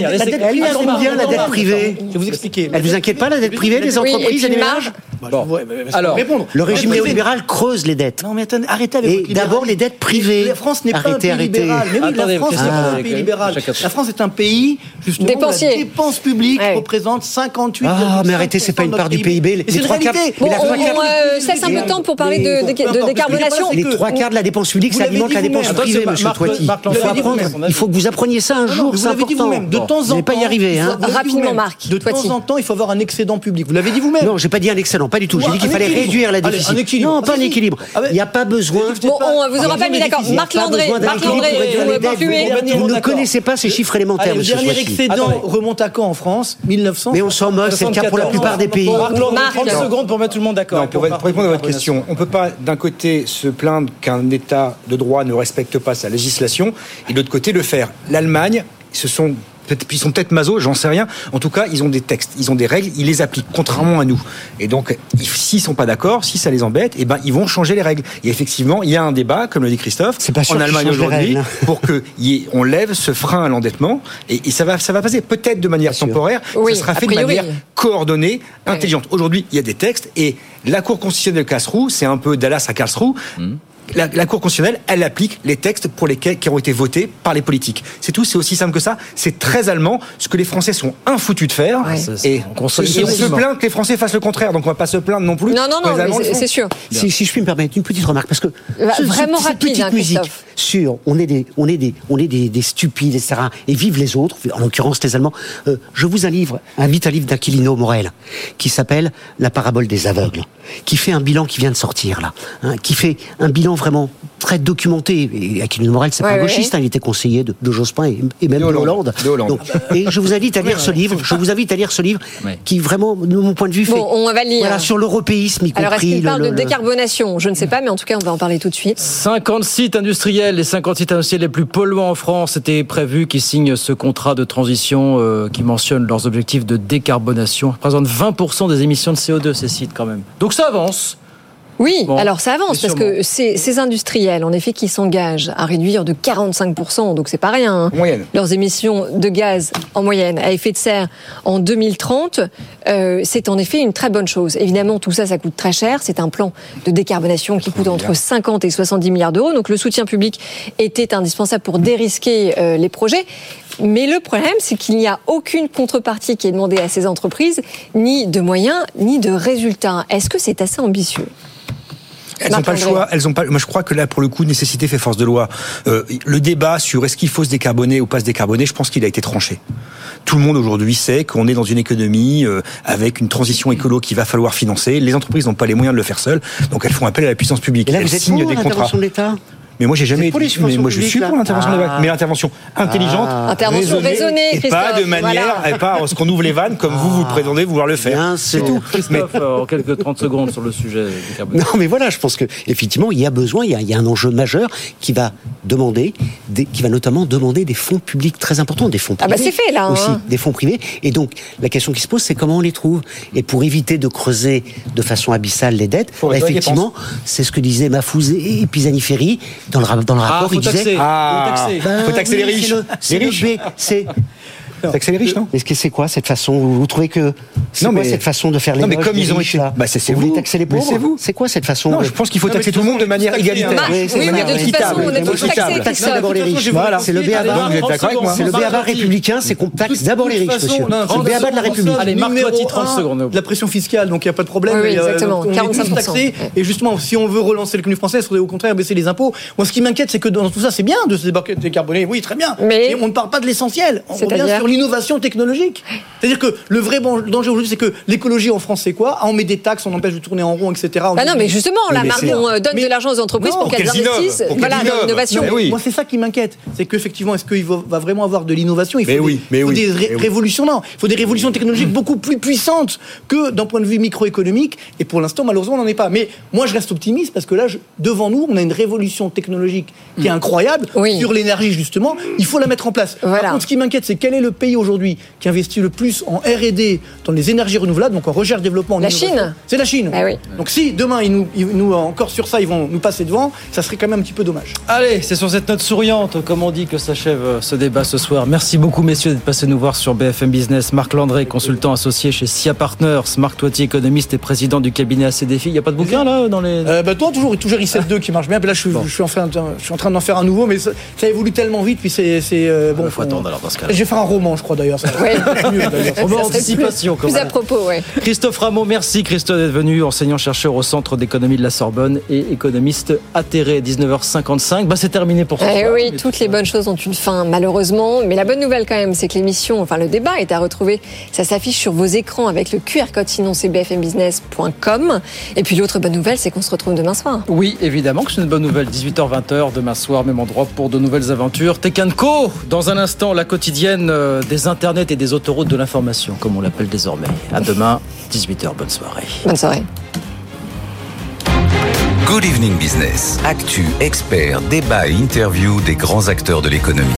L: la- dette- elle est à
J: Attends,
L: combien,
J: attends,
L: la dette
J: attends,
L: privée
J: Je vais vous expliquer.
L: Elle vous inquiète pas la dette privée des entreprises et des
B: les
L: ménages
J: Bon,
A: alors,
J: répondre.
L: Le régime néolibéral creuse les dettes.
J: Non mais attendez, arrêtez avec
L: Et d'abord les dettes privées.
J: La France n'est pas un pays
L: arrêtez.
J: libéral. Mais oui,
A: Attendez,
J: la France n'est pas un pays libéral. La France est un pays justement
B: Dépensier.
J: où la dépense publique
B: Ouais.
J: représente 58.
L: Ah, mais arrêtez, c'est pas une part du PIB.
J: C'est une
L: trois quarts-
J: réalité.
B: Bon,
L: Mais la
B: on,
L: trois quarts-
B: on, euh, cesse un peu de temps pour parler de, décarbonation.
L: Les trois quarts de la dépense publique, ça alimente la dépense privée,
A: c'est
L: monsieur Toiti. Il faut que vous appreniez ça un jour, c'est
J: vous l'avez dit
L: important.
J: vous-même. De temps en
L: Vous n'allez pas y
J: temps,
L: arriver, hein.
B: Rapidement. Marc,
J: De temps en temps, il faut avoir un excédent public. Vous l'avez dit vous-même.
L: Non, j'ai pas dit un excellent, pas du tout. J'ai dit qu'il fallait
J: équilibre.
L: réduire la
J: Allez,
L: déficit.
J: un équilibre.
L: Non, pas
J: Ah,
L: un équilibre.
J: Ah,
L: Il n'y a pas besoin.
B: Bon, on vous aura pas mis d'accord. Marc Landré, Marc Landré, vous
L: ne connaissez pas ces chiffres élémentaires,
J: le dernier excédent remonte à quand en France 1900.
L: Mais on s'en moque, c'est le cas pour la plupart des pays.
A: Marc Landry,
B: Marc.
A: 30 secondes pour mettre tout le monde d'accord.
K: Non, pour, répondre à votre question, on ne peut pas d'un côté se plaindre qu'un État de droit ne respecte pas sa législation et de l'autre côté le faire. L'Allemagne, ce sont ils sont peut-être maso, j'en sais rien. En tout cas, ils ont des textes, ils ont des règles, ils les appliquent, contrairement à nous. Et donc, ils- s'ils sont pas d'accord, si ça les embête, eh ben, ils vont changer les règles. Et effectivement, il y a un débat, comme le dit Christophe,
L: C'est pas sûr
K: en Allemagne aujourd'hui, pour que y ait- on lève ce frein à l'endettement. Et, et ça va, ça va passer peut-être de manière temporaire.
B: Oui,
K: ça sera
B: a
K: fait de manière coordonnée, intelligente. Aujourd'hui, il y a des textes et la Cour constitutionnelle de Karlsruhe, c'est un peu Dallas à Karlsruhe. La, la Cour constitutionnelle, elle applique les textes pour lesquels qui ont été votés par les politiques. C'est tout, c'est aussi simple que ça. C'est très allemand, ce que les Français sont infoutus de faire.
B: Ouais.
A: Ça, c'est-
K: Et
A: on console
K: et on se plaint que les Français fassent le contraire, donc on va pas se plaindre non plus.
B: Non, non, non, c'est sûr.
L: Si, si je puis me permettre une petite remarque, parce que
B: Bah, vraiment
L: cette
B: rapide,
L: petite
B: hein,
L: musique
B: Christophe.
L: Sur on est des on est des on est des, des stupides etc et vive les autres, en l'occurrence les Allemands. euh, je vous un livre, invite un livre d'Aquilino Morel qui s'appelle La parabole des aveugles, qui fait un bilan qui vient de sortir là, hein, qui fait un bilan vraiment très documenté. Et Aquilino Morel, c'est
B: Ouais,
L: pas un gauchiste,
B: ouais.
L: hein, il était conseiller de, de Jospin et, et même de
K: Hollande.
L: Hollande.
K: De Hollande.
L: Donc, et je vous invite à lire ce livre. Je vous invite à lire ce livre
A: Ouais.
L: qui vraiment, de mon point de vue, fait
B: Bon, on va le lire.
L: voilà sur l'européisme y
B: Alors, est-ce
L: compris.
B: qu'il parle
L: le-
B: de
L: le-
B: décarbonation? Je ne sais pas, mais en tout cas, on va en parler tout de suite.
A: 50 sites industriels, les 50 sites industriels les plus polluants en France étaient prévus qui signent ce contrat de transition euh, qui mentionne leurs objectifs de décarbonation. Ils représentent 20% des émissions de CO2 ces sites quand même. Donc ça avance.
B: Oui,
A: Bon,
B: alors ça avance parce que ces, ces industriels, en effet, qui s'engagent à réduire de 45%, donc c'est pas rien, hein,
K: En moyenne.
B: leurs émissions de gaz en moyenne à effet de serre en 2030, euh, c'est en effet une très bonne chose. Évidemment, tout ça, ça coûte très cher. C'est un plan de décarbonation qui coûte entre 50 et 70 milliards d'euros. Donc le soutien public était indispensable pour dérisquer euh, les projets. Mais le problème, c'est qu'il n'y a aucune contrepartie qui est demandée à ces entreprises, ni de moyens, ni de résultats. Est-ce que c'est assez ambitieux?
K: Elles n'ont pas le choix. Elles ont pas. Moi, je crois que là, pour le coup, nécessité fait force de loi. Euh, le débat sur est-ce qu'il faut se décarboner ou pas se décarboner, je pense qu'il a été tranché. Tout le monde aujourd'hui sait qu'on est dans une économie euh, avec une transition écolo qu'il va falloir financer. Les entreprises n'ont pas les moyens de le faire seules, donc elles font appel à la puissance publique.
L: Et là,
K: elles
L: vous êtes
K: signent
L: pour
K: des contrats.
L: l'intervention de l'État?
K: Mais moi, j'ai jamais
L: pour les.
K: Mais moi, je suis
L: là
K: pour l'intervention de
L: Ah.
K: Mais l'intervention intelligente,
L: Ah.
B: Intervention raisonnée,
K: et pas de manière,
B: voilà.
K: et pas ce qu'on ouvre les vannes comme vous vous prétendez vouloir le faire. C'est tout. Mais
A: Christophe, euh, en quelques 30 secondes sur le sujet du carbone.
L: Non, mais voilà, je pense que effectivement, il y a besoin, il y a, il y a un enjeu majeur qui va demander, des- qui va notamment demander des fonds publics très importants, des fonds
B: Ah
L: privés.
B: bah, c'est fait, là,
L: Aussi,
B: hein.
L: des fonds privés. Et donc, la question qui se pose, c'est comment on les trouve. Et pour éviter de creuser de façon abyssale les dettes, bah, effectivement, c'est ce que disaient Mafouz et et Pisani-Ferry dans le, dans le rapport.
A: faut
L: ils disaient,
A: taxer.
K: Ah,
A: Faut taxer.
L: Ben
K: faut taxer les
L: oui,
K: riches.
L: c'est le- C'est
K: Les
L: le
K: riches.
L: B, c'est
K: Taxer les riches, non
L: Mais c'est quoi cette façon vous, trouvez que c'est
K: Non,
L: quoi
K: mais-
L: cette façon de faire les
K: Non, mais comme ils ont été-
L: là
K: bah, c'est- c'est
L: vous voulez
K: vous.
L: taxer les pauvres
K: c'est vous.
L: C'est quoi cette façon
K: Non, je pense qu'il faut taxer
J: de
K: tout le monde de manière égalitaire.
L: c'est
B: oui,
L: de
B: mais
L: manière
B: de toute façon, on est tous taxés, Christophe.
L: d'abord les riches. Voilà, c'est le
J: expliquer,
L: béaba.
J: alors,
K: vous êtes d'accord avec moi
L: C'est le
A: parti.
L: républicain, c'est qu'on taxe d'abord les riches, monsieur.
J: non,
L: C'est le béaba de la République.
A: Allez, Marc
J: numéro
A: Toiti, 30
J: un,
A: secondes.
J: de la pression fiscale, donc il n'y a pas de problème. Euh,
B: exactement,
J: on est tous
B: 45%.
J: taxés.
B: Ouais.
J: Et justement, si on veut relancer l'économie française, il faudrait au contraire baisser les impôts. Moi, ce qui m'inquiète, c'est que dans tout ça, c'est bien de se débarquer décarboner. Oui, très bien.
B: Mais-
J: on ne parle pas de l'essentiel. On revient
B: C'est-à-dire
J: sur l'innovation technologique. C'est-à-dire que le vrai danger aujourd'hui, c'est que l'écologie en France, c'est quoi? Ah, On met des taxes, on empêche de tourner en rond, etc. On
B: Bah non, mais justement, là, Macron euh, donne de l'argent aux entreprises
J: Non,
B: pour qu'elles
J: innovent,
B: investissent
J: pour
B: voilà,
J: qu'elles
B: dans
J: innovent.
B: l'innovation.
J: Mais Moi, c'est ça qui m'inquiète. C'est qu'effectivement, est-ce qu'il va vraiment avoir de l'innovation? Il faut
K: Mais
J: des,
K: oui, mais
J: faut
K: oui,
J: des ré-
K: mais oui.
J: révolutions. Non, il faut des révolutions technologiques beaucoup plus puissantes que d'un point de vue microéconomique. Et pour l'instant, malheureusement, on n'en est pas. Mais moi, je reste optimiste parce que là, je- devant nous, on a une révolution technologique qui est incroyable sur l'énergie, justement. Il faut la mettre en place. Par contre, ce qui m'inquiète, c'est quel est le pays aujourd'hui qui investit le plus en R&D dans les énergies renouvelables, donc en recherche, développement. en
B: La Chine.
J: C'est la Chine.
B: Ah oui.
J: Donc si demain, ils nous, ils nous, encore sur ça, ils vont nous passer devant, ça serait quand même un petit peu dommage.
A: Allez, c'est sur cette note souriante, comme on dit, que s'achève euh, ce débat ce soir. Merci beaucoup, messieurs, d'être passés nous voir sur BFM Business. Marc Landré, consultant associé chez SIA Partners. Marc Toitier, économiste et président du cabinet ACDFI. Il n'y a pas de bouquin, là, dans les...
J: Euh, bah, toi, toujours, toujours ICF2 qui marche bien. Puis là, je, suis- je suis en train, je suis en train d'en faire un nouveau, mais ça, ça évolue tellement vite. Puis c'est. c'est, euh, bon,
A: faut attendre, alors, dans ce cas-là.
J: Je vais faire un roman, je crois d'ailleurs. ça.
B: Ouais.
A: Anticipation,
B: plus, plus à propos, ouais.
A: Christophe Rameau, merci Christophe d'être venu, enseignant-chercheur au Centre d'économie de la Sorbonne et économiste atterré, 19h55. Bah, c'est terminé pour ce
B: Eh
A: soir.
B: oui, toutes les bonnes choses ont une fin, malheureusement. Mais la bonne nouvelle quand même, c'est que l'émission, enfin le débat est à retrouver. Ça s'affiche sur vos écrans avec le QR code sinon c'est bfmbusiness.com. Et puis l'autre bonne nouvelle, c'est qu'on se retrouve demain soir.
A: Oui, évidemment que c'est une bonne nouvelle. 18h-20h, demain soir, même endroit pour de nouvelles aventures. Co, dans un instant, la quotidienne euh, des internets et des autoroutes de l'information, comme on l'appelle désormais. À demain, 18h, bonne soirée.
B: Bonne soirée.
C: Good Evening Business. Actu, experts, débat et interview des grands acteurs de l'économie.